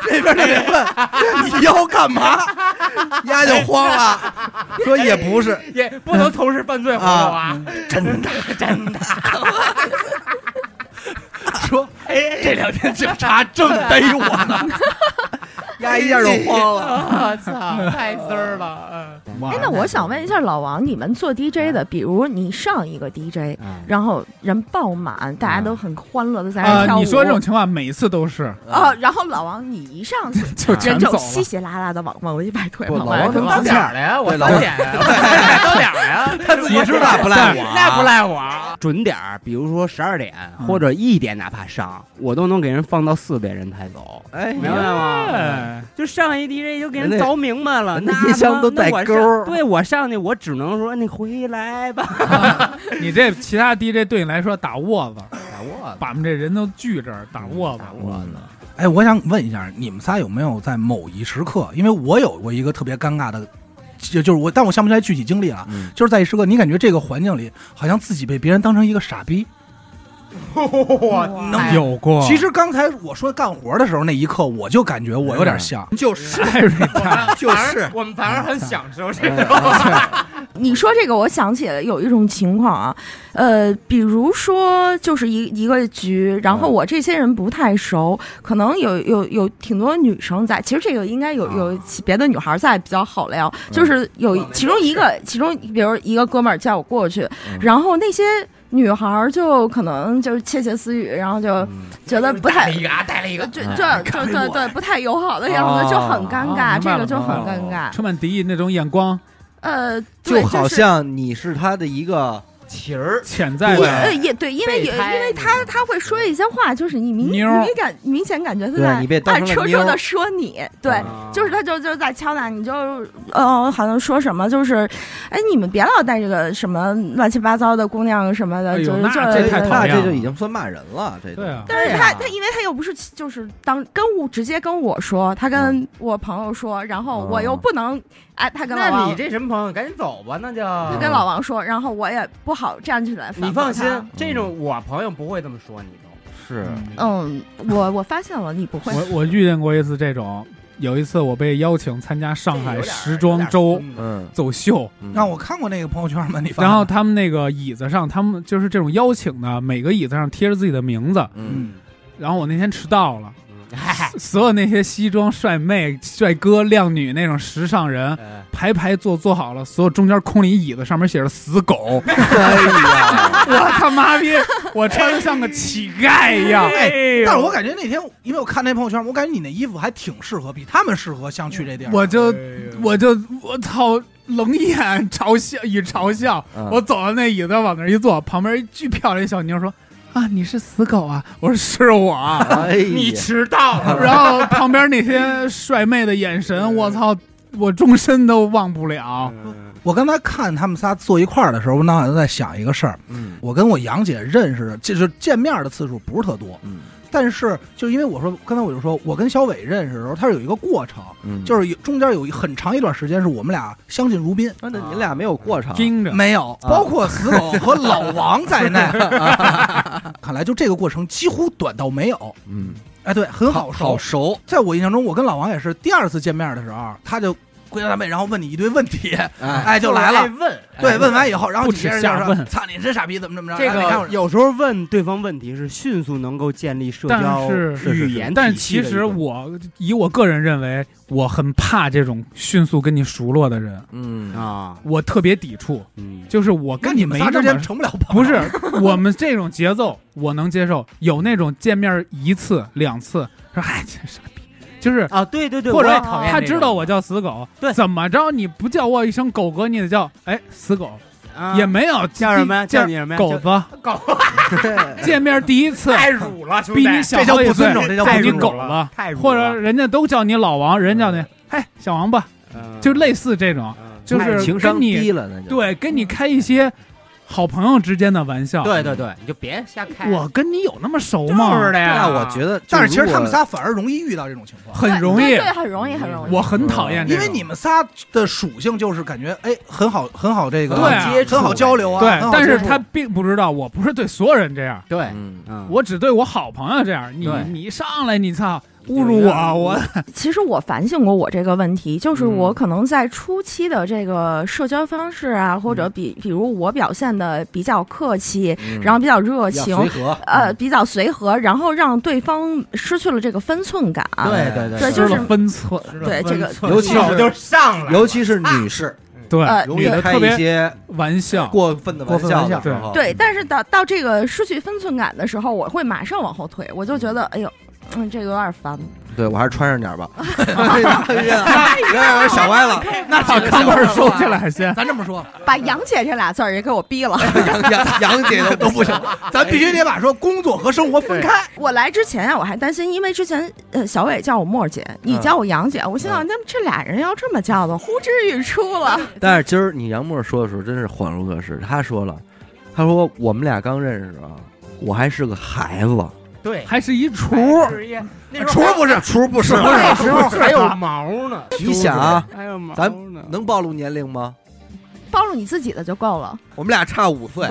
那边的人问 你要干嘛？丫就慌了，说也不是，也不能从事犯罪活动啊！真的，真的。说这两天警察正逮我呢。丫一下就慌了。我操，太丝儿了。哎，那我想问一下老王，你们做 DJ 的，比如你上一个 DJ，嗯然后人爆满，大家都很欢乐的在那跳舞。你说这种情况每次都是，啊，然后老王你一上去，就人就。稀稀拉拉的往往一摆腿，不往外到老王怎么点儿了呀？我对老早点呀，我到点儿了呀。他自己你知道不赖我，那不。赖我，准点儿，比如说十二点或者一点，哪怕上，我都能给人放到四点人才走，哎明白吗？哎，就上一 DJ 就给人凿明白了，那音箱都带钩对我上去，我只能说你回来吧。你这其他 DJ 对你来说打窝子，打我把我们这人都聚这儿打窝子打。我呢？哎，我想问一下，你们仨有没有在某一时刻？因为我有过一个特别尴尬的，就就是我，但我想不起来具体经历啊。嗯就是在一时刻，你感觉这个环境里，好像自己被别人当成一个傻逼。我有过，其实刚才我说干活的时候，那一刻我就感觉我有点像。就是。就是。我们反而很享受这种。你说这个，我想起了有一种情况啊，呃，比如说就是一一个局，然后嗯我这些人不太熟，可能有有有挺多女生在，其实这个应该有有别的女孩在比较好聊，就是有其中一个，其中比如一个哥们儿叫我过去，然后那些。女孩儿就可能就是窃窃私语，然后就觉得不太带了一个啊，带了一个。就就就对对不太友好的样子，就很尴尬，这个就很尴尬。充满敌意那种眼光，呃，就好像你是他的一个旗儿，潜在的也对，因为也因为他他会说一些话，就是你明你感明显感觉他在暗戳戳的说你，对，啊就是他就就在敲打你，就呃好像说什么就是，哎你们别老带这个什么乱七八糟的姑娘什么的，哎就是这太是那讨厌了这就已经算骂人了，这对啊，但是他他因为他又不是就是当跟我直接跟我说，他跟我朋友说，然后我又哦不能哎他跟老那王你这什么朋友？赶紧走吧，那就他跟老王说，然后我也不好站起来反你放心，这种我朋友不会这么说你都。是嗯，我我发现了你不会，我我遇见过一次这种，有一次我被邀请参加上海时装周嗯，走秀，嗯让我看过那个朋友圈吗？你发然后他们那个椅子上，他们就是这种邀请的，每个椅子上贴着自己的名字。嗯嗯，然后我那天迟到了，嗨，所有那些西装帅妹、帅哥、靓女那种时尚人哎排排坐坐好了，所有中间空了一椅子，上面写着“死狗”。哎呀，我他妈逼，我穿的像个乞丐一样。哎，但是我感觉那天，因为我看那朋友圈，我感觉你那衣服还挺适合，比他们适合像去这地儿。我就我就我操，冷眼嘲笑以嘲笑。嗯我走到那椅子往那儿一坐，旁边一巨漂亮一小妞说：“啊，你是死狗啊！”我说：“是我。哎，你迟到”了，然后旁边那些帅妹的眼神，我操，我终身都忘不了。我刚才看他们仨坐一块儿的时候，我脑海中在想一个事儿。嗯我跟我杨姐认识，就是见面的次数不是特多，嗯但是就因为我说，刚才我就说我跟小伟认识的时候，他是有一个过程，嗯，就是有中间有一很长一段时间是我们俩相敬如宾，啊那你俩没有过程，盯着，没有，包括死狗和老王在内。看来就这个过程几乎短到没有。嗯，哎，对，很好好熟。熟，在我印象中，我跟老王也是第二次见面的时候，他就然后问你一堆问题，哎，哎，就来了。问对，问完以后，然后你接着问就说：“操你这傻逼，怎么怎么着？”这个有时候问对方问题是迅速能够建立社交是是是语言但其实我以我个人认为，我很怕这种迅速跟你熟络的人，嗯啊，我特别抵触。嗯，就是我跟跟你没那么成不了朋友。不是我们这种节奏，我能接受。有那种见面一次两次，说哎这傻逼，就是啊，对对对，或者讨厌他知道我叫死狗，对怎么着你不叫我一声狗哥，你得叫哎死狗，啊也没有叫什么呀？叫叫你什么呀？狗子。狗见面第一次 太辱了，比你小这叫好几岁不尊重，这叫你尊重狗了，太辱了或者人家都叫你老王，人叫你嘿小王八，嗯就类似这种，嗯就是情商跟你低了，那就对跟你开一些好朋友之间的玩笑。对对对，你就别瞎开。我跟你有那么熟就吗？是的呀，那我觉得，但是其实他们仨反而容易遇到这种情况，很容易。对，很容易，很容易。我很讨厌，因为你们仨的属性就是感觉哎很好很好这个对啊。接触很好交流啊，对，但是他并不知道我不是对所有人这样，对，我只对我好朋友这样。你对。你上来你操侮辱我，我 其实我反省过我这个问题，就是嗯我可能在初期的这个社交方式啊，或者比比如我表现的比较客气，嗯然后比较热情随，和，呃，比较随和，然后让对方失去了这个分寸感。对对对对就是分寸，对这个尤其是手就上来了，尤其是女士，对呃容易开女的特别一些玩笑，过分的玩笑的时候，对，但是到到这个失去分寸感的时候，我会马上往后退，我就觉得，哎呦。嗯，这个有点烦。对我还是穿上点儿吧，有点想歪了，那把这钢棍收起来先。咱这么说，把“杨姐”这俩字儿也给我逼了。杨杨杨姐都不行，咱必须得把说工作和生活分开。我来之前啊，我还担心，因为之前呃小伟叫我沫儿姐，你嗯叫我杨姐，我心想，那么这俩人要这么叫的，呼之欲出了。但是今儿你杨默说的时候，真是恍如隔世。他说了，他说我们俩刚认识啊，我还是个孩子，对，还是一厨，那厨不是，厨不是。那时候还有毛呢，你想啊，还有毛咱，能暴露年龄吗？暴露你自己的就够了。我们俩差五岁，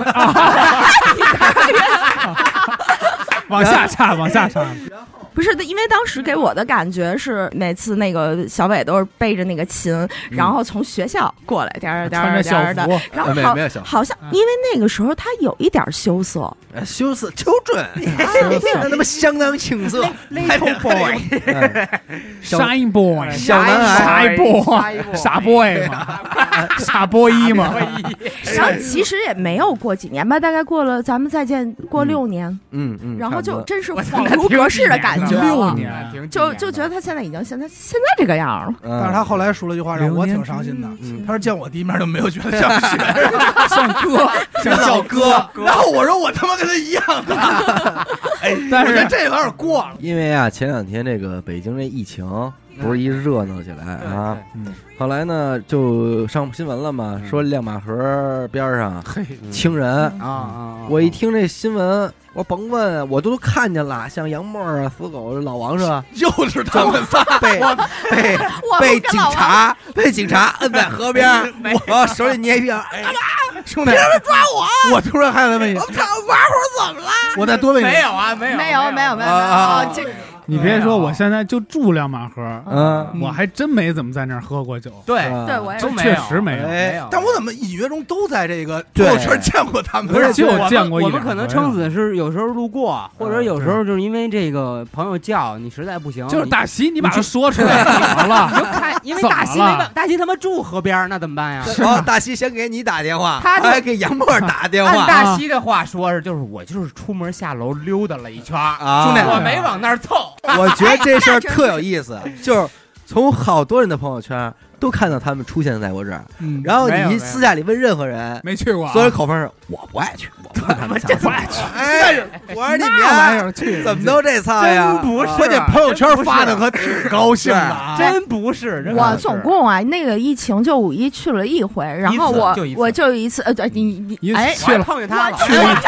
往下差，往下插。不是的，因为当时给我的感觉是，每次那个小伟都是背着那个琴，然后从学校过来，颠儿颠儿穿着校颠儿的，服，然后好没有没有小好像因为那个时候他有一点羞涩，哎羞涩秋准，那他妈相当青涩，Little boy，哎小 Shine Boy，小男孩傻 boy，傻 boy 嘛，傻 boy 嘛，然后其实也没有过几年吧，大概过了咱们再见过六年，嗯嗯，然后就真是我恍如隔世的感觉。六年挺就就觉得他现在已经现在现在这个样了。嗯但是他后来说了句话让我挺伤心的，嗯他说见我第一面就没有觉得像学 生，像哥，像叫哥。然后我说我他妈跟他一样的，哎，但是这有点过了。因为啊，前两天这个北京这疫情不是一热闹起来啊，嗯后来呢就上新闻了嘛，说亮马河边上嘿，清人。啊啊！我一听这新闻，我甭问，我都看见了，像杨沫啊、死狗、老王是吧？又是他们仨，被被被警察 被警察摁在河边，我手里捏一瓶，哎兄弟，别抓我！我突然还得问你，我操，玩会儿怎么了？我再多问你，没有啊，没有没有没有没有没有啊你别说，我现在就住两马河，嗯，我还真没怎么在那儿喝过酒，对，对我也是都没有确实没有。哎没有。但我怎么隐约中都在这个朋友圈见过他们？不是就我见过一我们可能撑死是有时候路过，或者有时候就是因为这个朋友叫你实在不行，就是大西，你把它说出来怎么了？你就看，因为大西了没办，大西他妈住河边儿，那怎么办呀？大西先给你打电话，他就还给杨沫打电按话大西的话说是，就是我就是出门下楼溜达了一圈，啊，兄弟我没往那儿凑。我觉得这事儿特有意思，就是从好多人的朋友圈都看到他们出现在过这儿，嗯，然后没有没有。你私下里问任何人，没去过啊，所有口风是我不爱去，我 他们下不爱去。哎，我说你那玩意儿去怎么都这操呀？真不是关键朋友圈发的可挺高兴的啊，真不是，真我不是总共啊，那个疫情就五一去了一回，然后我就一次。我就一次，呃，对你你哎，我还碰见他了，去了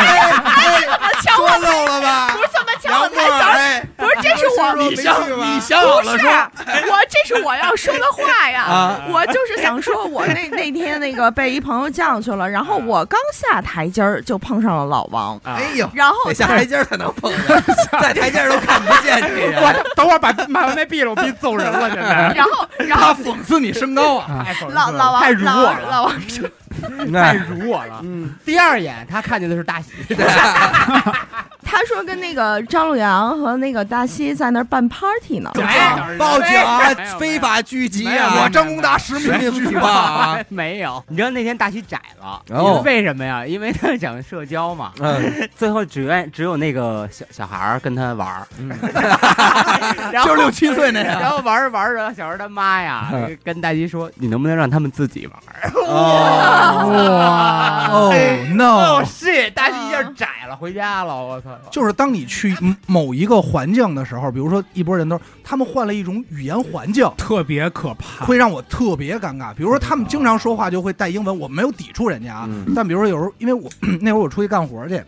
说漏了吧？不是这么巧，杨沫我才想，哎，不是这是我你想你想不是，我这是我要说的话呀啊！我就是想说，我那那天那个被一朋友叫去了，然后我刚下台阶儿就碰上了老王，哎呦，然后下台阶儿才能碰见，在台阶儿都看不见这人。我等会儿把把完那闭了，我逼揍人了，现在。然后然他后讽刺你身高啊，老老王老辱我了，王老王说太哎，辱我了。嗯，第二眼他看见的是大喜，他说跟那个张洛阳和那个大西在那儿办 party 呢，报警啊！非法聚集啊！我张功达实实名举报啊！没有。你知道那天大西窄了，哦因为为什么呀？因为他想社交嘛，嗯，最后只愿只有那个小小孩儿跟他玩儿，嗯 然后就是六七岁那然。后玩着玩着，小孩他妈呀嗯跟大西说：“你能不能让他们自己玩儿哇，哦 哦 no！是，大西一下窄了，回家了，我操！就是当你去某一个环境的时候，比如说一拨人都，他们换了一种语言环境，特别可怕。会让我特别尴尬。比如说他们经常说话就会带英文，我没有抵触人家啊，嗯但比如说有时候，因为我 那会儿我出去干活去。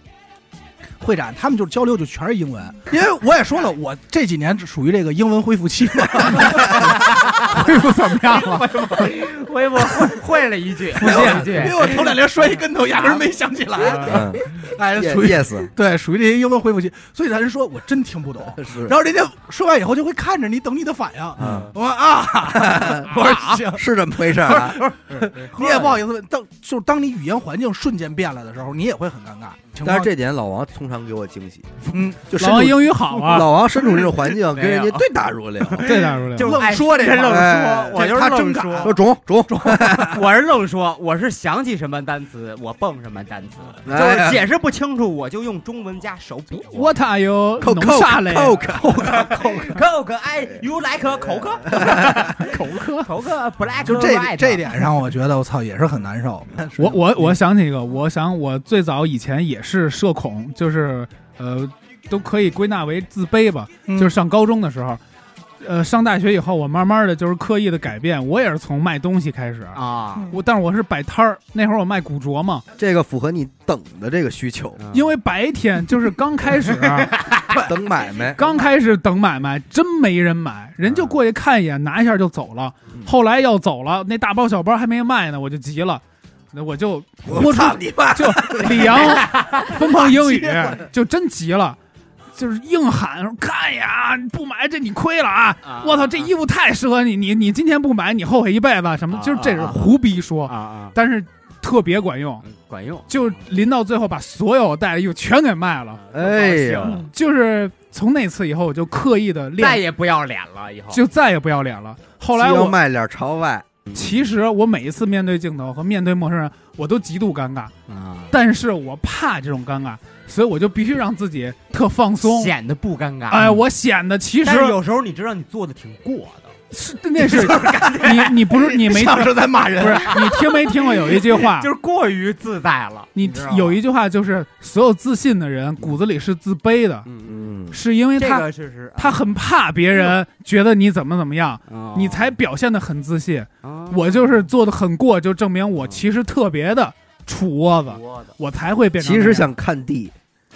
会展，他们就交流就全是英文，因为我也说了，我这几年属于这个英文恢复期嘛，恢复怎么样了？恢复会会了一句，会因了。一句因为，我头两天摔一跟头，压根儿没想起来，嗯哎，属于，yes，对，属于这些英文恢复期，所以他人说我真听不懂，是。然后人家说完以后就会看着你，等你的反应。嗯我说啊，我说行，是这么回事儿啊？你也不好意思问。当就是当你语言环境瞬间变了的时候，你也会很尴尬。但是这点老王通常给我惊喜，嗯，就老王英语好啊，老王身处这种环境，跟人家对答如流。对答如流就愣说这话愣哎说，我就是愣说，说中中中，我是愣说，我是想起什么单词，我蹦什么单词，就是解释不清楚，我就用中文加手比。What are you？扣弄啥嘞？coke 口渴哎，you like 口渴，口渴口渴 black 就这这点上，我觉得我操也是很难受。我我我想起一个，我想我最早以前也是社恐，就是呃，都可以归纳为自卑吧。嗯就是上高中的时候，呃，上大学以后，我慢慢的就是刻意的改变，我也是从卖东西开始。啊，我但是我是摆摊儿，那会儿我卖古着嘛，这个符合你等的这个需求，因为白天就是刚开始，啊。等买卖。刚开始等买卖，真没人买，人就过去看一眼，拿一下就走了。嗯。后来要走了，那大包小包还没卖呢，我就急了，那我就豁出我操你妈！就李阳 疯狂英语，就真急了，就是硬喊说看呀，不买这你亏了啊！啊我操，这衣服太适合你，你你今天不买，你后悔一辈子什么？啊就是这是胡逼说，啊啊，但是特别管用，管用。就临到最后把所有带的衣服全给卖了。哎呀，就是从那次以后，我就刻意的练。再，也不要脸了，以后。就再也不要脸了。后来要我卖脸朝外，其实我每一次面对镜头和面对陌生人，我都极度尴尬，啊，但是我怕这种尴尬，所以我就必须让自己特放松。显得不尴尬。哎，我显得其实有时候你知道你做的挺过的，是那是 你你不是你没像是在骂人不。是你听没听过有一句话，就是过于自在了。你有一句话就是所有自信的人骨子里是自卑的，嗯，嗯，是因为这他个是是他很怕别人觉得你怎么怎么样，哦你才表现的很自信。哦我就是做的很过，就证明我其实特别的杵窝子，我才会变成。其实想看地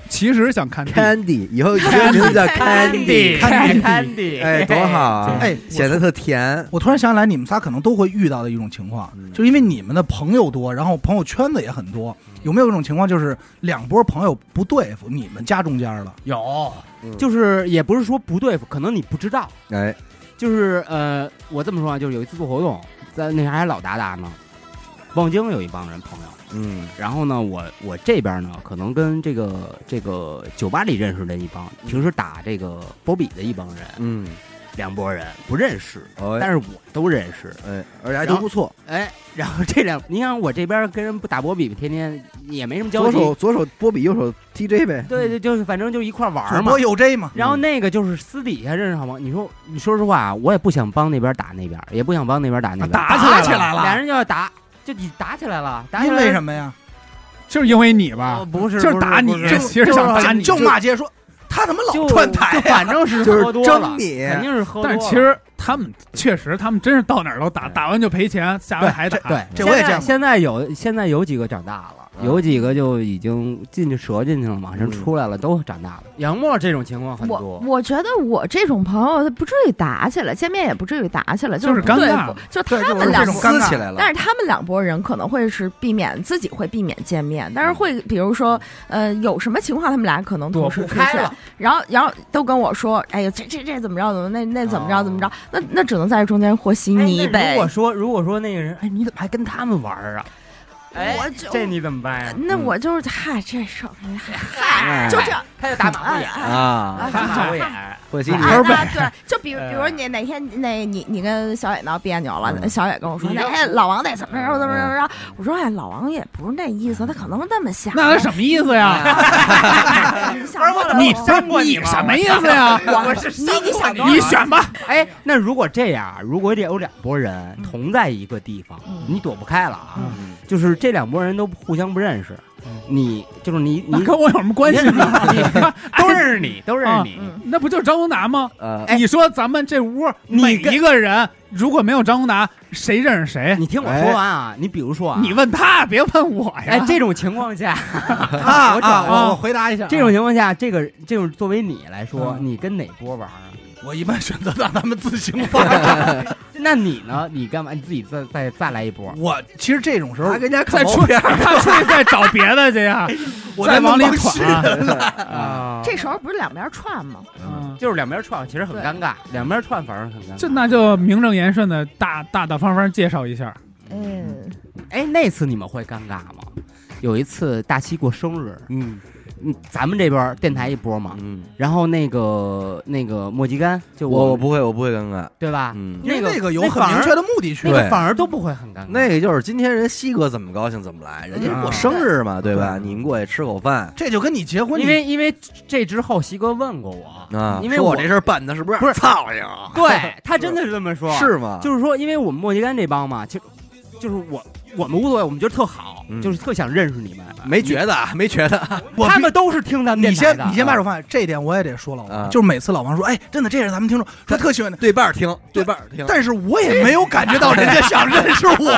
其实想看 Candy，以后以后名字叫 Candy，Candy Candy，哎，多好啊！哎显得特甜。我突然想起来，你们仨可能都会遇到的一种情况，嗯就是因为你们的朋友多，然后朋友圈子也很多，有没有一种情况，就是两波朋友不对付，你们夹中间了？有，嗯就是也不是说不对付，可能你不知道。哎，就是呃，我这么说啊，就是有一次做活动，在那还老达达呢，望京有一帮人朋友，嗯然后呢，我我这边呢，可能跟这个这个酒吧里认识的一帮，平时打这个波比的一帮人，嗯，两拨人不认识，哎，但是我都认识。哎，而且还都不错。哎，然后这两，你看我这边跟人不打波比，天天也没什么交集。左手左手波比，右手 TJ 呗。对对，就是反正就一块玩嘛主播。有 J 嘛？然后那个就是私底下认识好吗？你说，你说实话，我也不想帮那边打那边，也不想帮那边打那边，打打起来了俩人就要打，就你打起来了，打起因来为什么呀？就是因为你哦吧，不是，就是打你不是其实想打你就骂街说他怎么就老串台？反正是就是喝多了争，你，肯定是喝多了。但是其实他们确实，他们真是到哪儿都打，打完就赔钱，下回还打。对，这我也现在见过现在有现在有几个长大了，嗯有几个就已经进去折进去了，马上嗯出来了，都长大了。杨默这种情况很我多，我觉得我这种朋友他不至于打起来，见面也不至于打起来，就是不对尴尬付，就对就是他们两这种尴尬撕起来了。但是他们两拨人可能会是避免自己会避免见面，但是会比如说，呃，有什么情况他们俩可能同时出现躲不开了，然后然后都跟我说，哎呀，这这这怎么着怎么那那怎么着怎么着，那那只能在中间和稀泥呗如。果说如果说那个人，哎，你怎么还跟他们玩儿啊？哎我就这你怎么办呀？那我就是嗨，这事儿嗨，哎就这他就打马虎眼，啊，打马虎眼。啊儿呗啊，对，就比比如你哪天那你你跟小野闹别扭了，嗯。小野跟我说，那哎老王得怎么着怎么着怎么着，我说哎老王也不是那意思，他可能那么想。那他什么意思呀？你想你什么意思呀？我是你你想多了你选吧。哎，那如果这样，如果得有两拨人同在一个地方，嗯。你躲不开了啊。嗯。就是这两拨人都互相不认识，你就是你你跟我有什么关系？都认识你，都认识你。嗯那不就是张宏达吗？呃，哎你说咱们这屋你每一个人如果没有张宏达，谁认识谁？你听我说完啊，你比如说啊，你问他，别问我呀。哎，这种情况下，啊我我我回答一下啊，这种情况下，这个这种作为你来说，嗯你跟哪波玩啊？我一般选择让他们自行发展。那你呢？你干嘛？你自己再再再来一波？我其实这种时候还，跟人家再出看毛片儿，他 出去再找别的去呀，我再往里闯。啊这时候不是两边串吗？嗯就是两边串，其实很尴尬，两边串反而很尴尬。这那就名正言顺的大大大方方介绍一下。嗯，哎，那次你们会尴尬吗？有一次大西过生日，嗯嗯，咱们这边电台一波嘛，嗯，然后那个那个莫吉干，就我我不会，我不会尴尬。对吧？嗯，因为那个那个有很明确的目的去那对个反而都不会很尴尬。那个就是今天人西哥怎么高兴怎么来，人家嗯过生日嘛，对吧？对你们过去吃口饭这就跟你结婚，因为因为这之后，西哥问过我，啊，因为我这事儿办的是不是不是操性？对他真的是这么说，是吗？就是说，因为我们莫吉干这帮嘛，就就是我我们无所谓，我们觉得特好，嗯就是特想认识你们。没觉得啊，没觉得。他们都是听咱们你电台的先你先把手放下，这一点我也得说老啊王，就是每次老王说，哎，真的这是咱们听众，他特喜欢的，对半听，对半听。但是我也没有感觉到人家想认识我。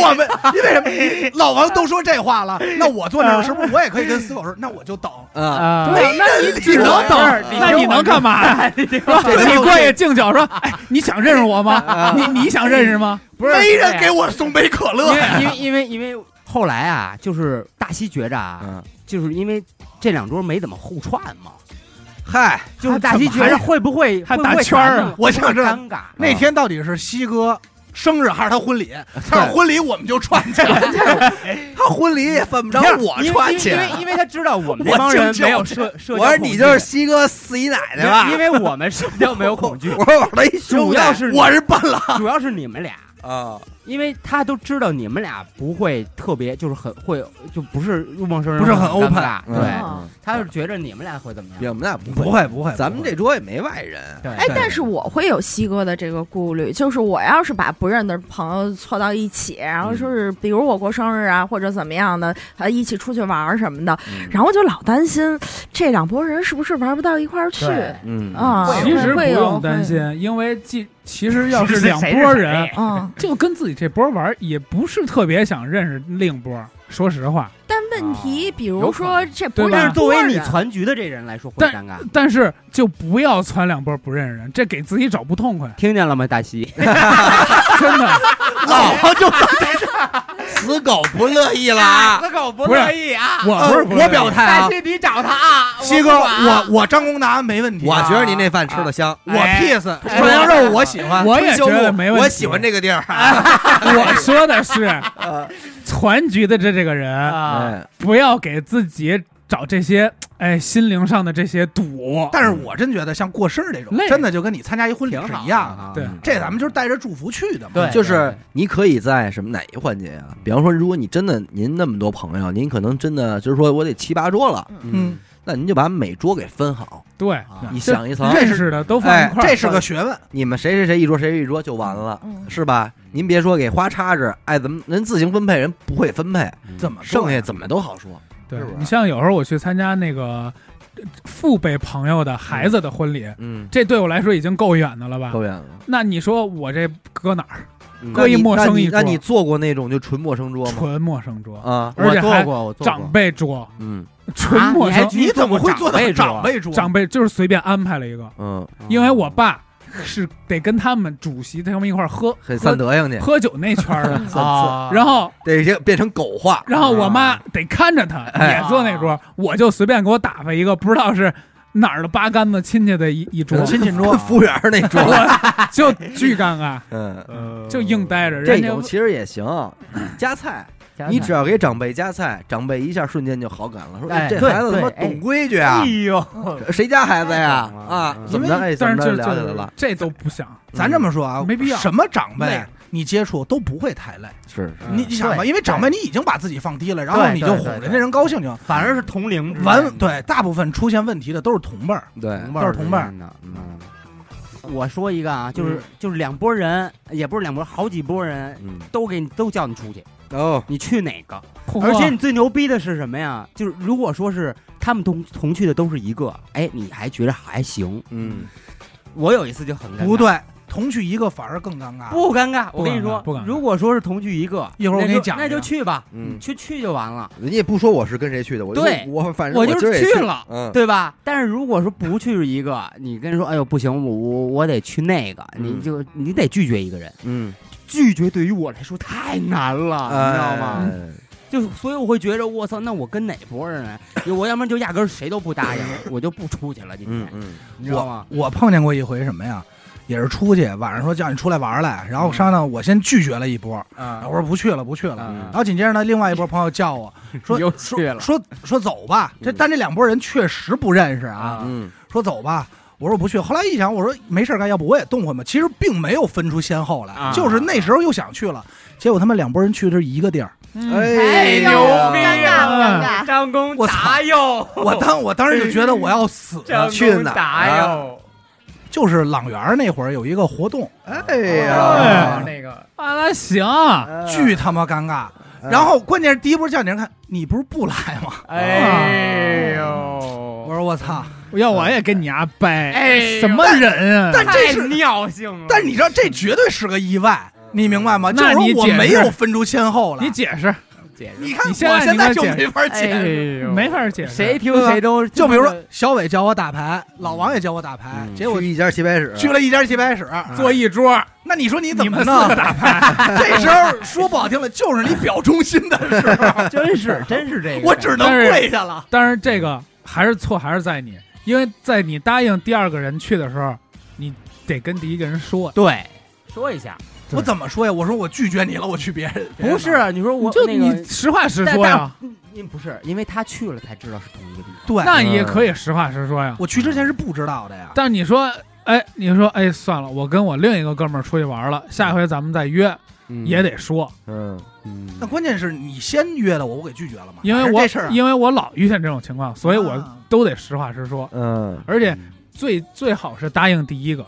我们因为什么？老王都说这话了，那我坐那儿是不是我也可以跟死狗说，那我就等？啊，啊，对，那你只能等，那你能干嘛呀？你过去敬酒说，哎，你想认识我吗？你你想认识吗？不是没人给我送杯可乐因为因为因为后来啊，就是大西觉着啊，嗯，就是因为这两桌没怎么互串嘛，嗨，就是大西觉着会不会还会不会打圈儿我想知道尴尬。那天到底是西哥生日还是他婚礼，他是婚礼我们就串起来。他婚礼也犯不着我因为穿去因。为因为他知道我们这帮人没有就社社交我说你就是西哥四姨奶奶吧？因为我们社交没有恐惧，我说我的一兄弟主要是我是伴郎，主要是你们俩，啊，因为他都知道你们俩不会特别，就是很会，就不是陌生人，不是很 open 对，嗯。他是觉着你们俩会怎么比样？我们俩不不会不会，咱们这桌也没外人。哎，但是我会有西哥的这个顾虑，就是我要是把不认的朋友凑到一起，然后说是比如我过生日啊，或者怎么样的，呃，一起出去玩什么的，嗯。然后我就老担心这两拨人是不是玩不到一块儿去。嗯。啊？其实不会有用担，心，因为既 其实要是两拨人，会嗯，就跟自己这波玩，也不是特别想认识另一波。说实话，但问题比如说这不是作为你人攒局的这人来说会尴尬。但是就不要攒两波不认识人，这给自己找不痛快，听见了吗，大西？真的。老婆就 死狗不乐意了。啊！死狗不乐意啊！我不是我表态啊，西，你找他啊，西哥，我我张功达没问题我啊，觉得您那饭吃的香，我 peace 涮羊肉我喜欢，我也觉得没问题。我喜欢这个地儿。我说的是 全局的这这个人，不要给自己找这些哎心灵上的这些赌。但是我真觉得像过生日这种，真的就跟你参加一婚礼是一样的。啊对。这咱们就是带着祝福去的嘛。对。就是你可以在什么哪一环节啊？比方说，如果你真的您那么多朋友，您可能真的就是说我得七八桌了，嗯，那您就把每桌给分好，对，啊你想一层，认识的都放一块儿。这是个学问。你们谁谁谁一桌谁谁一桌就完了，嗯。是吧？您别说给花叉子，爱怎么人自行分配，人不会分配，怎么剩下怎么都好说。对是不是你像有时候我去参加那个呃父辈朋友的孩子的婚礼，嗯，这对我来说已经够远的了吧？够远了。那你说我这搁哪儿？嗯搁一陌生一桌那你那你做过那种就纯陌生桌吗？纯陌生桌，啊，而且还我做过，我做过长辈桌，嗯纯陌生你还。去你怎么会做到长辈桌长辈桌？长辈就是随便安排了一个，嗯，因为我爸 是得跟他们主席他们一块儿喝很散喝德行去，喝酒那圈儿的，啊，然后得先变成狗话。然后我妈得看着他哎也坐那桌，我就随便给我打发一个不知道是哪儿的八竿子亲戚的一一桌，亲戚桌，服务员那桌，就巨尴尬，嗯，就硬待着。这种其实也行，夹菜，你只要给长辈夹菜，长辈一下瞬间就好感了，说哎这孩子他妈对哎懂规矩啊哎，呦，谁家孩子呀？嗯啊，嗯怎么着？哎，怎但是就就了解了？这都不想，咱这么说啊，没必要什么长辈你接触都不会太累。是是你你想吧，对因为长辈你已经把自己放低了，然后对你就对对对哄人家人高兴就反而是同龄之间完。对，大部分出现问题的都是同辈儿。对，都是同辈儿之间的。嗯，我说一个啊，就是就是两拨人，也不是两拨，好几拨人嗯，都给你都叫你出去，哦，你去哪个？而且你最牛逼的是什么呀？就是如果说是他们同同去的都是一个，哎，你还觉得还行。嗯，我有一次就很尴尬不，对，同去一个反而更尴尬。不尴尬。我跟你说如果说是同去一个，一会儿我给你讲那就去吧，嗯去去就完了，人家也不说我是跟谁去的，我对我反正我就是去去了嗯，对吧？但是如果说不去一个，你跟人说，哎呦不行，我我我得去那个，你嗯就你得拒绝一个人，嗯，拒绝对于我来说太难了，你知道吗？哎？就所以我会觉着，我操，那我跟哪拨人啊？我要不然就压根儿谁都不答应，我就不出去了。今天，嗯嗯你知道吗？我碰见过一回什么呀？也是出去，晚上说叫你出来玩来，然后商量，我先拒绝了一波，啊我说不去了，不去了。嗯然后紧接着呢，另外一波朋友叫我 说又说去了说说走吧。这嗯但这两拨人确实不认识啊，啊嗯说走吧。我说不去，后来一想，我说没事干，要不我也动会嘛。其实并没有分出先后来，啊就是那时候又想去了，结果他们两拨人去的是一个地儿。嗯哎呦牛逼尴尬啊不尴尬？张公我操达哟，我当我当时就觉得我要死了，张去哪儿就是朗园那会儿有一个活动，哎哎呀，那个啊，那行，巨他妈尴尬。哎然后关键是第一波叫你人看，你不是不来吗？哎呦我，说我操！要我也跟你丫掰，哎什么人啊？但这是太尿性了。但是你知道这绝对是个意外，你明白吗？就是我没有分出先后来。你解释，解释你看我现在就没法解哎释。没法解释。谁听谁都就比如说小伟教我打牌，老王也教我打牌，嗯结果去一家棋牌室，去了一家棋牌室，坐一桌，那你说你怎么弄四个？打牌，这时候说不好听了，就是你表忠心的时候，真是真是这个，我只能跪下了。但是这个还是错，还是在你，因为在你答应第二个人去的时候，你得跟第一个人说，对。说一下，我怎么说呀？我说我拒绝你了，我去别人。别人不是，你说我就那个你实话实说呀，但因不是，因为他去了才知道是同一个地方。对，那也可以实话实说呀。我去之前是不知道的呀。但你说，哎，你说，哎，算了，我跟我另一个哥们儿出去玩了，下回咱们再约，也得说，嗯，嗯。那关键是你先约的我，我给拒绝了嘛？因为我这事儿啊，因为我老遇见这种情况，所以我啊。都得实话实说，嗯。而且最最好是答应第一个，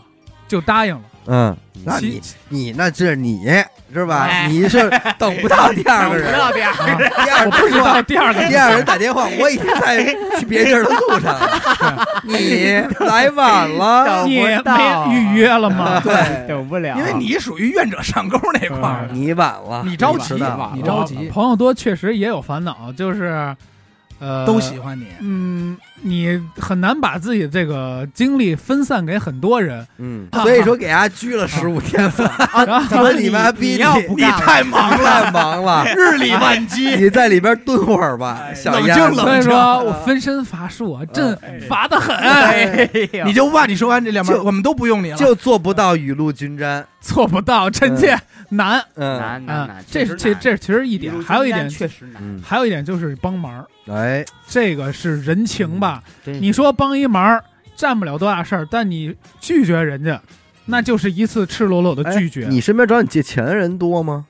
就答应了。嗯，那你你那是你是吧？哎你是 等不到第二个人，第二啊第二不知道第二个第二个人打电话，我已经在去别地儿的路上了，你来晚了，你没预约了吗？对，等不了因为你属于愿者上钩那块儿，你晚了，你着急你着急，朋友多确实也有烦恼，就是呃，都喜欢你。嗯，你很难把自己这个精力分散给很多人，嗯，所以说给家拘了十五天了，然后说你妈逼你你太忙了，太忙了，日理万机。你在里边蹲会儿吧，小冷静冷静。所以说我分身乏术啊，朕乏得很，哎你就哇你说完这两边，就我们都不用你了。就做不到雨露均沾，做不到，臣妾难。难难难，。这这这其实一点，还有一点，确实难，嗯，还有一点就是帮忙，哎，这个是人情吧？真你说帮一忙占不了多大事儿，但你拒绝人家，那就是一次赤裸裸的拒绝。哎你身边找你借钱的人多吗？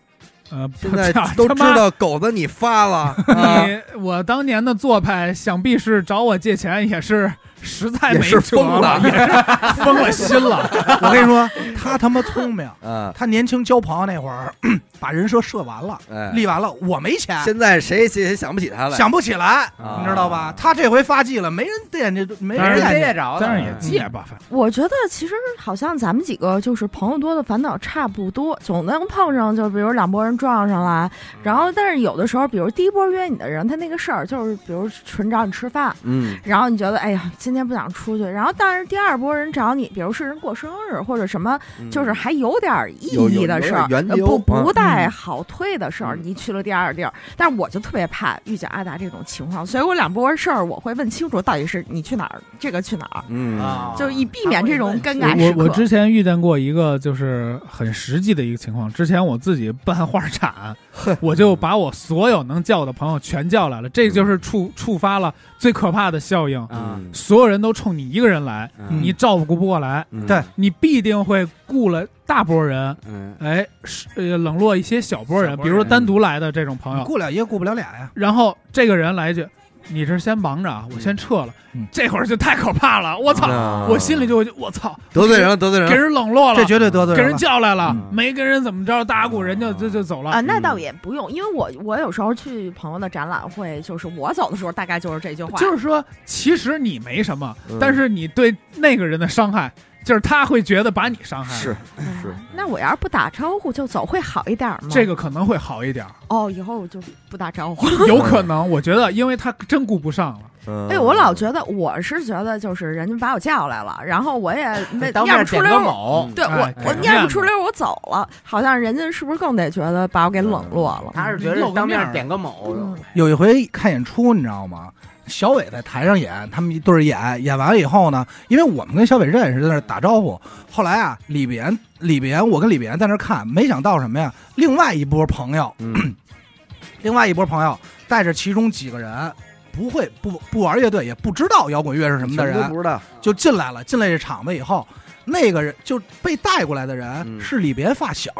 呃，现在操都知他妈道狗子你发了，啊 你我当年的做派，想必是找我借钱也是实在没辙疯了。也是 疯了心了。我跟你说，他他妈聪明，嗯，他年轻交朋友那会儿，把人设设完了，哎，立完了，我没钱，现在谁谁谁想不起他了，想不起来，啊。你知道吧？他这回发迹了，没人惦记，没人惦记。着但是也借吧，反正我觉得其实好像咱们几个就是朋友多的烦恼差不多，总能碰上，就比如两拨人撞上了，然后但是有的时候，比如第一波约你的人，他那个事儿就是比如纯找你吃饭，嗯，然后你觉得哎呀今天不想出去，然后但是第二波人找你，比如是人过生日或者什么，嗯就是还有点意义的事儿有点，缘呃由不不带嗯好推的事儿，嗯。你去了第二地儿，但是我就特别怕遇见阿达这种情况，所以我两波事儿我会问清楚到底是你去哪儿，这个去哪儿，嗯。啊，就以避免这种尴尬我时刻。我之前遇见过一个就是很实际的一个情况，之前我自己办画展，我就把我所有能叫的朋友全叫来了，这就是触触发了最可怕的效应，啊，所有人都冲你一个人来，嗯。你照顾不过来，嗯。对。你必定会雇了大波人，嗯。哎，是呃冷落一些小波人，小波人。比如说单独来的这种朋友，雇了一个雇不了俩呀。然后这个人来一句：“你这先忙着啊，我先撤了。嗯这会儿就太可怕了，我操！啊我心里就会我操，得罪人了，得罪人给了，人冷落了，这绝对得罪给人人了。叫来了，嗯没跟人怎么着打鼓，人家就就走了。啊，那倒也不用，因为我我有时候去朋友的展览会，就是我走的时候，大概就是这句话，就是说，其实你没什么，嗯但是你对那个人的伤害，就是他会觉得把你伤害了。是嗯是，那我要是不打招呼就走，会好一点吗？这个可能会好一点儿，哦，以后我就不打招呼。有可能，我觉得，因为他真顾不上了。嗯哎，我老觉得我是觉得就是人家把我叫来了，然后我也没 当面点压不出溜对哎我我给面子压不出溜儿，我走了，好像人家是不是更得觉得把我给冷落了？他是觉得当面点个某，嗯有一回看演出，你知道吗？小伟在台上演，他们一对儿演，演完了以后呢，因为我们跟小伟认识，在那儿打招呼。后来啊，李别言，李别，我跟李别在那儿看，没想到什么呀？另外一波朋友，嗯 另外一波朋友带着其中几个人，不会不不玩乐队，也不知道摇滚乐是什么的人不，知道，就进来了。进来这场子以后，那个人就被带过来的人嗯是李别发小，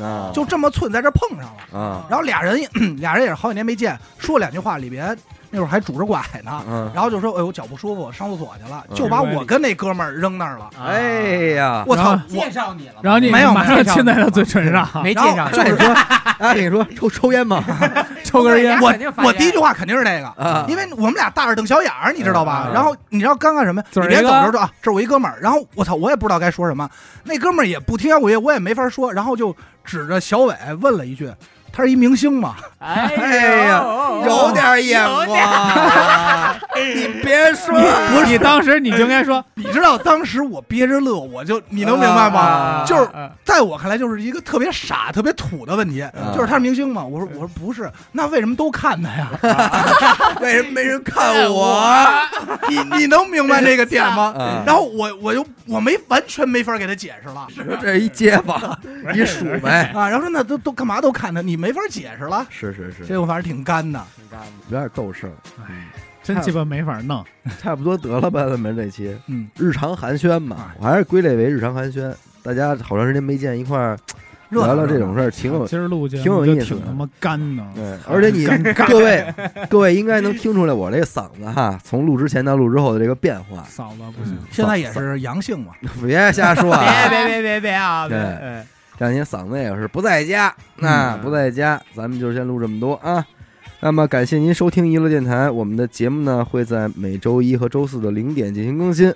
啊，就这么寸在这碰上了。啊，然后俩人 俩人也是好几年没见，说两句话，李别言那会儿还拄着拐呢，嗯，然后就说：“哎呦，脚不舒服，上厕所去了。”嗯就把我跟那哥们儿扔那儿了。啊哎呀，我操！我介绍你了吗，然后你没有马上没有亲在他嘴唇上，没介绍你，那你说，啊，你说抽抽烟吗？抽根烟。我肯定发现我第一句话肯定是这个，啊，因为我们俩大耳瞪小眼儿，你知道吧？嗯然后你知道刚干什么？嘴儿一个你别走着说啊，这是我一哥们儿。然后我操，我也不知道该说什么。那哥们儿也不听摇滚乐，我也没法说。然后就指着小伟问了一句：“他是一明星嘛哎哎呀有点眼光啊，你别说，不是你当时你就应该说，你知道当时我憋着乐，我就你能明白吗？啊就是啊在我看来，就是一个特别傻、特别土的问题，就是他是明星嘛？我说我说不是，那为什么都看他呀？为什么没人看我？你你能明白这个点吗？啊然后我我就我没完全没法给他解释了说这是一街坊，一数呗。啊，然后说那都都干嘛都看他，你没法解释了，是是是，这我反正挺干的。挺干的有点逗事儿。真鸡巴没法弄。差不多得了吧，咱们这期嗯，日常寒暄嘛，我还是归类为日常寒暄。大家好长时间没见，一块儿聊聊这种事儿，挺有今儿录挺有意思挺他妈干的。对，而且你各位各位应该能听出来我这个嗓子哈，从录之前到录之后的这个变化。嗓子不行，现在也是阳性嘛，别瞎说啊！别别别别啊！对两天嗓子也是不在家，那、嗯不在家，咱们就先录这么多啊。那么感谢您收听娱乐电台，我们的节目呢会在每周一和周四的零点进行更新。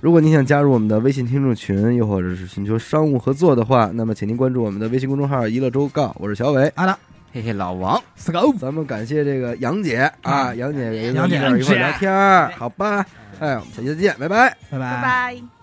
如果您想加入我们的微信听众群，又或者是寻求商务合作的话，那么请您关注我们的微信公众号“娱乐周告”，我是小伟。阿达，嘿嘿，老王，，Let's go。咱们感谢这个杨姐啊，杨姐也跟杨姐一块聊天儿，好吧？哎，我们下期再见，拜拜。拜拜拜。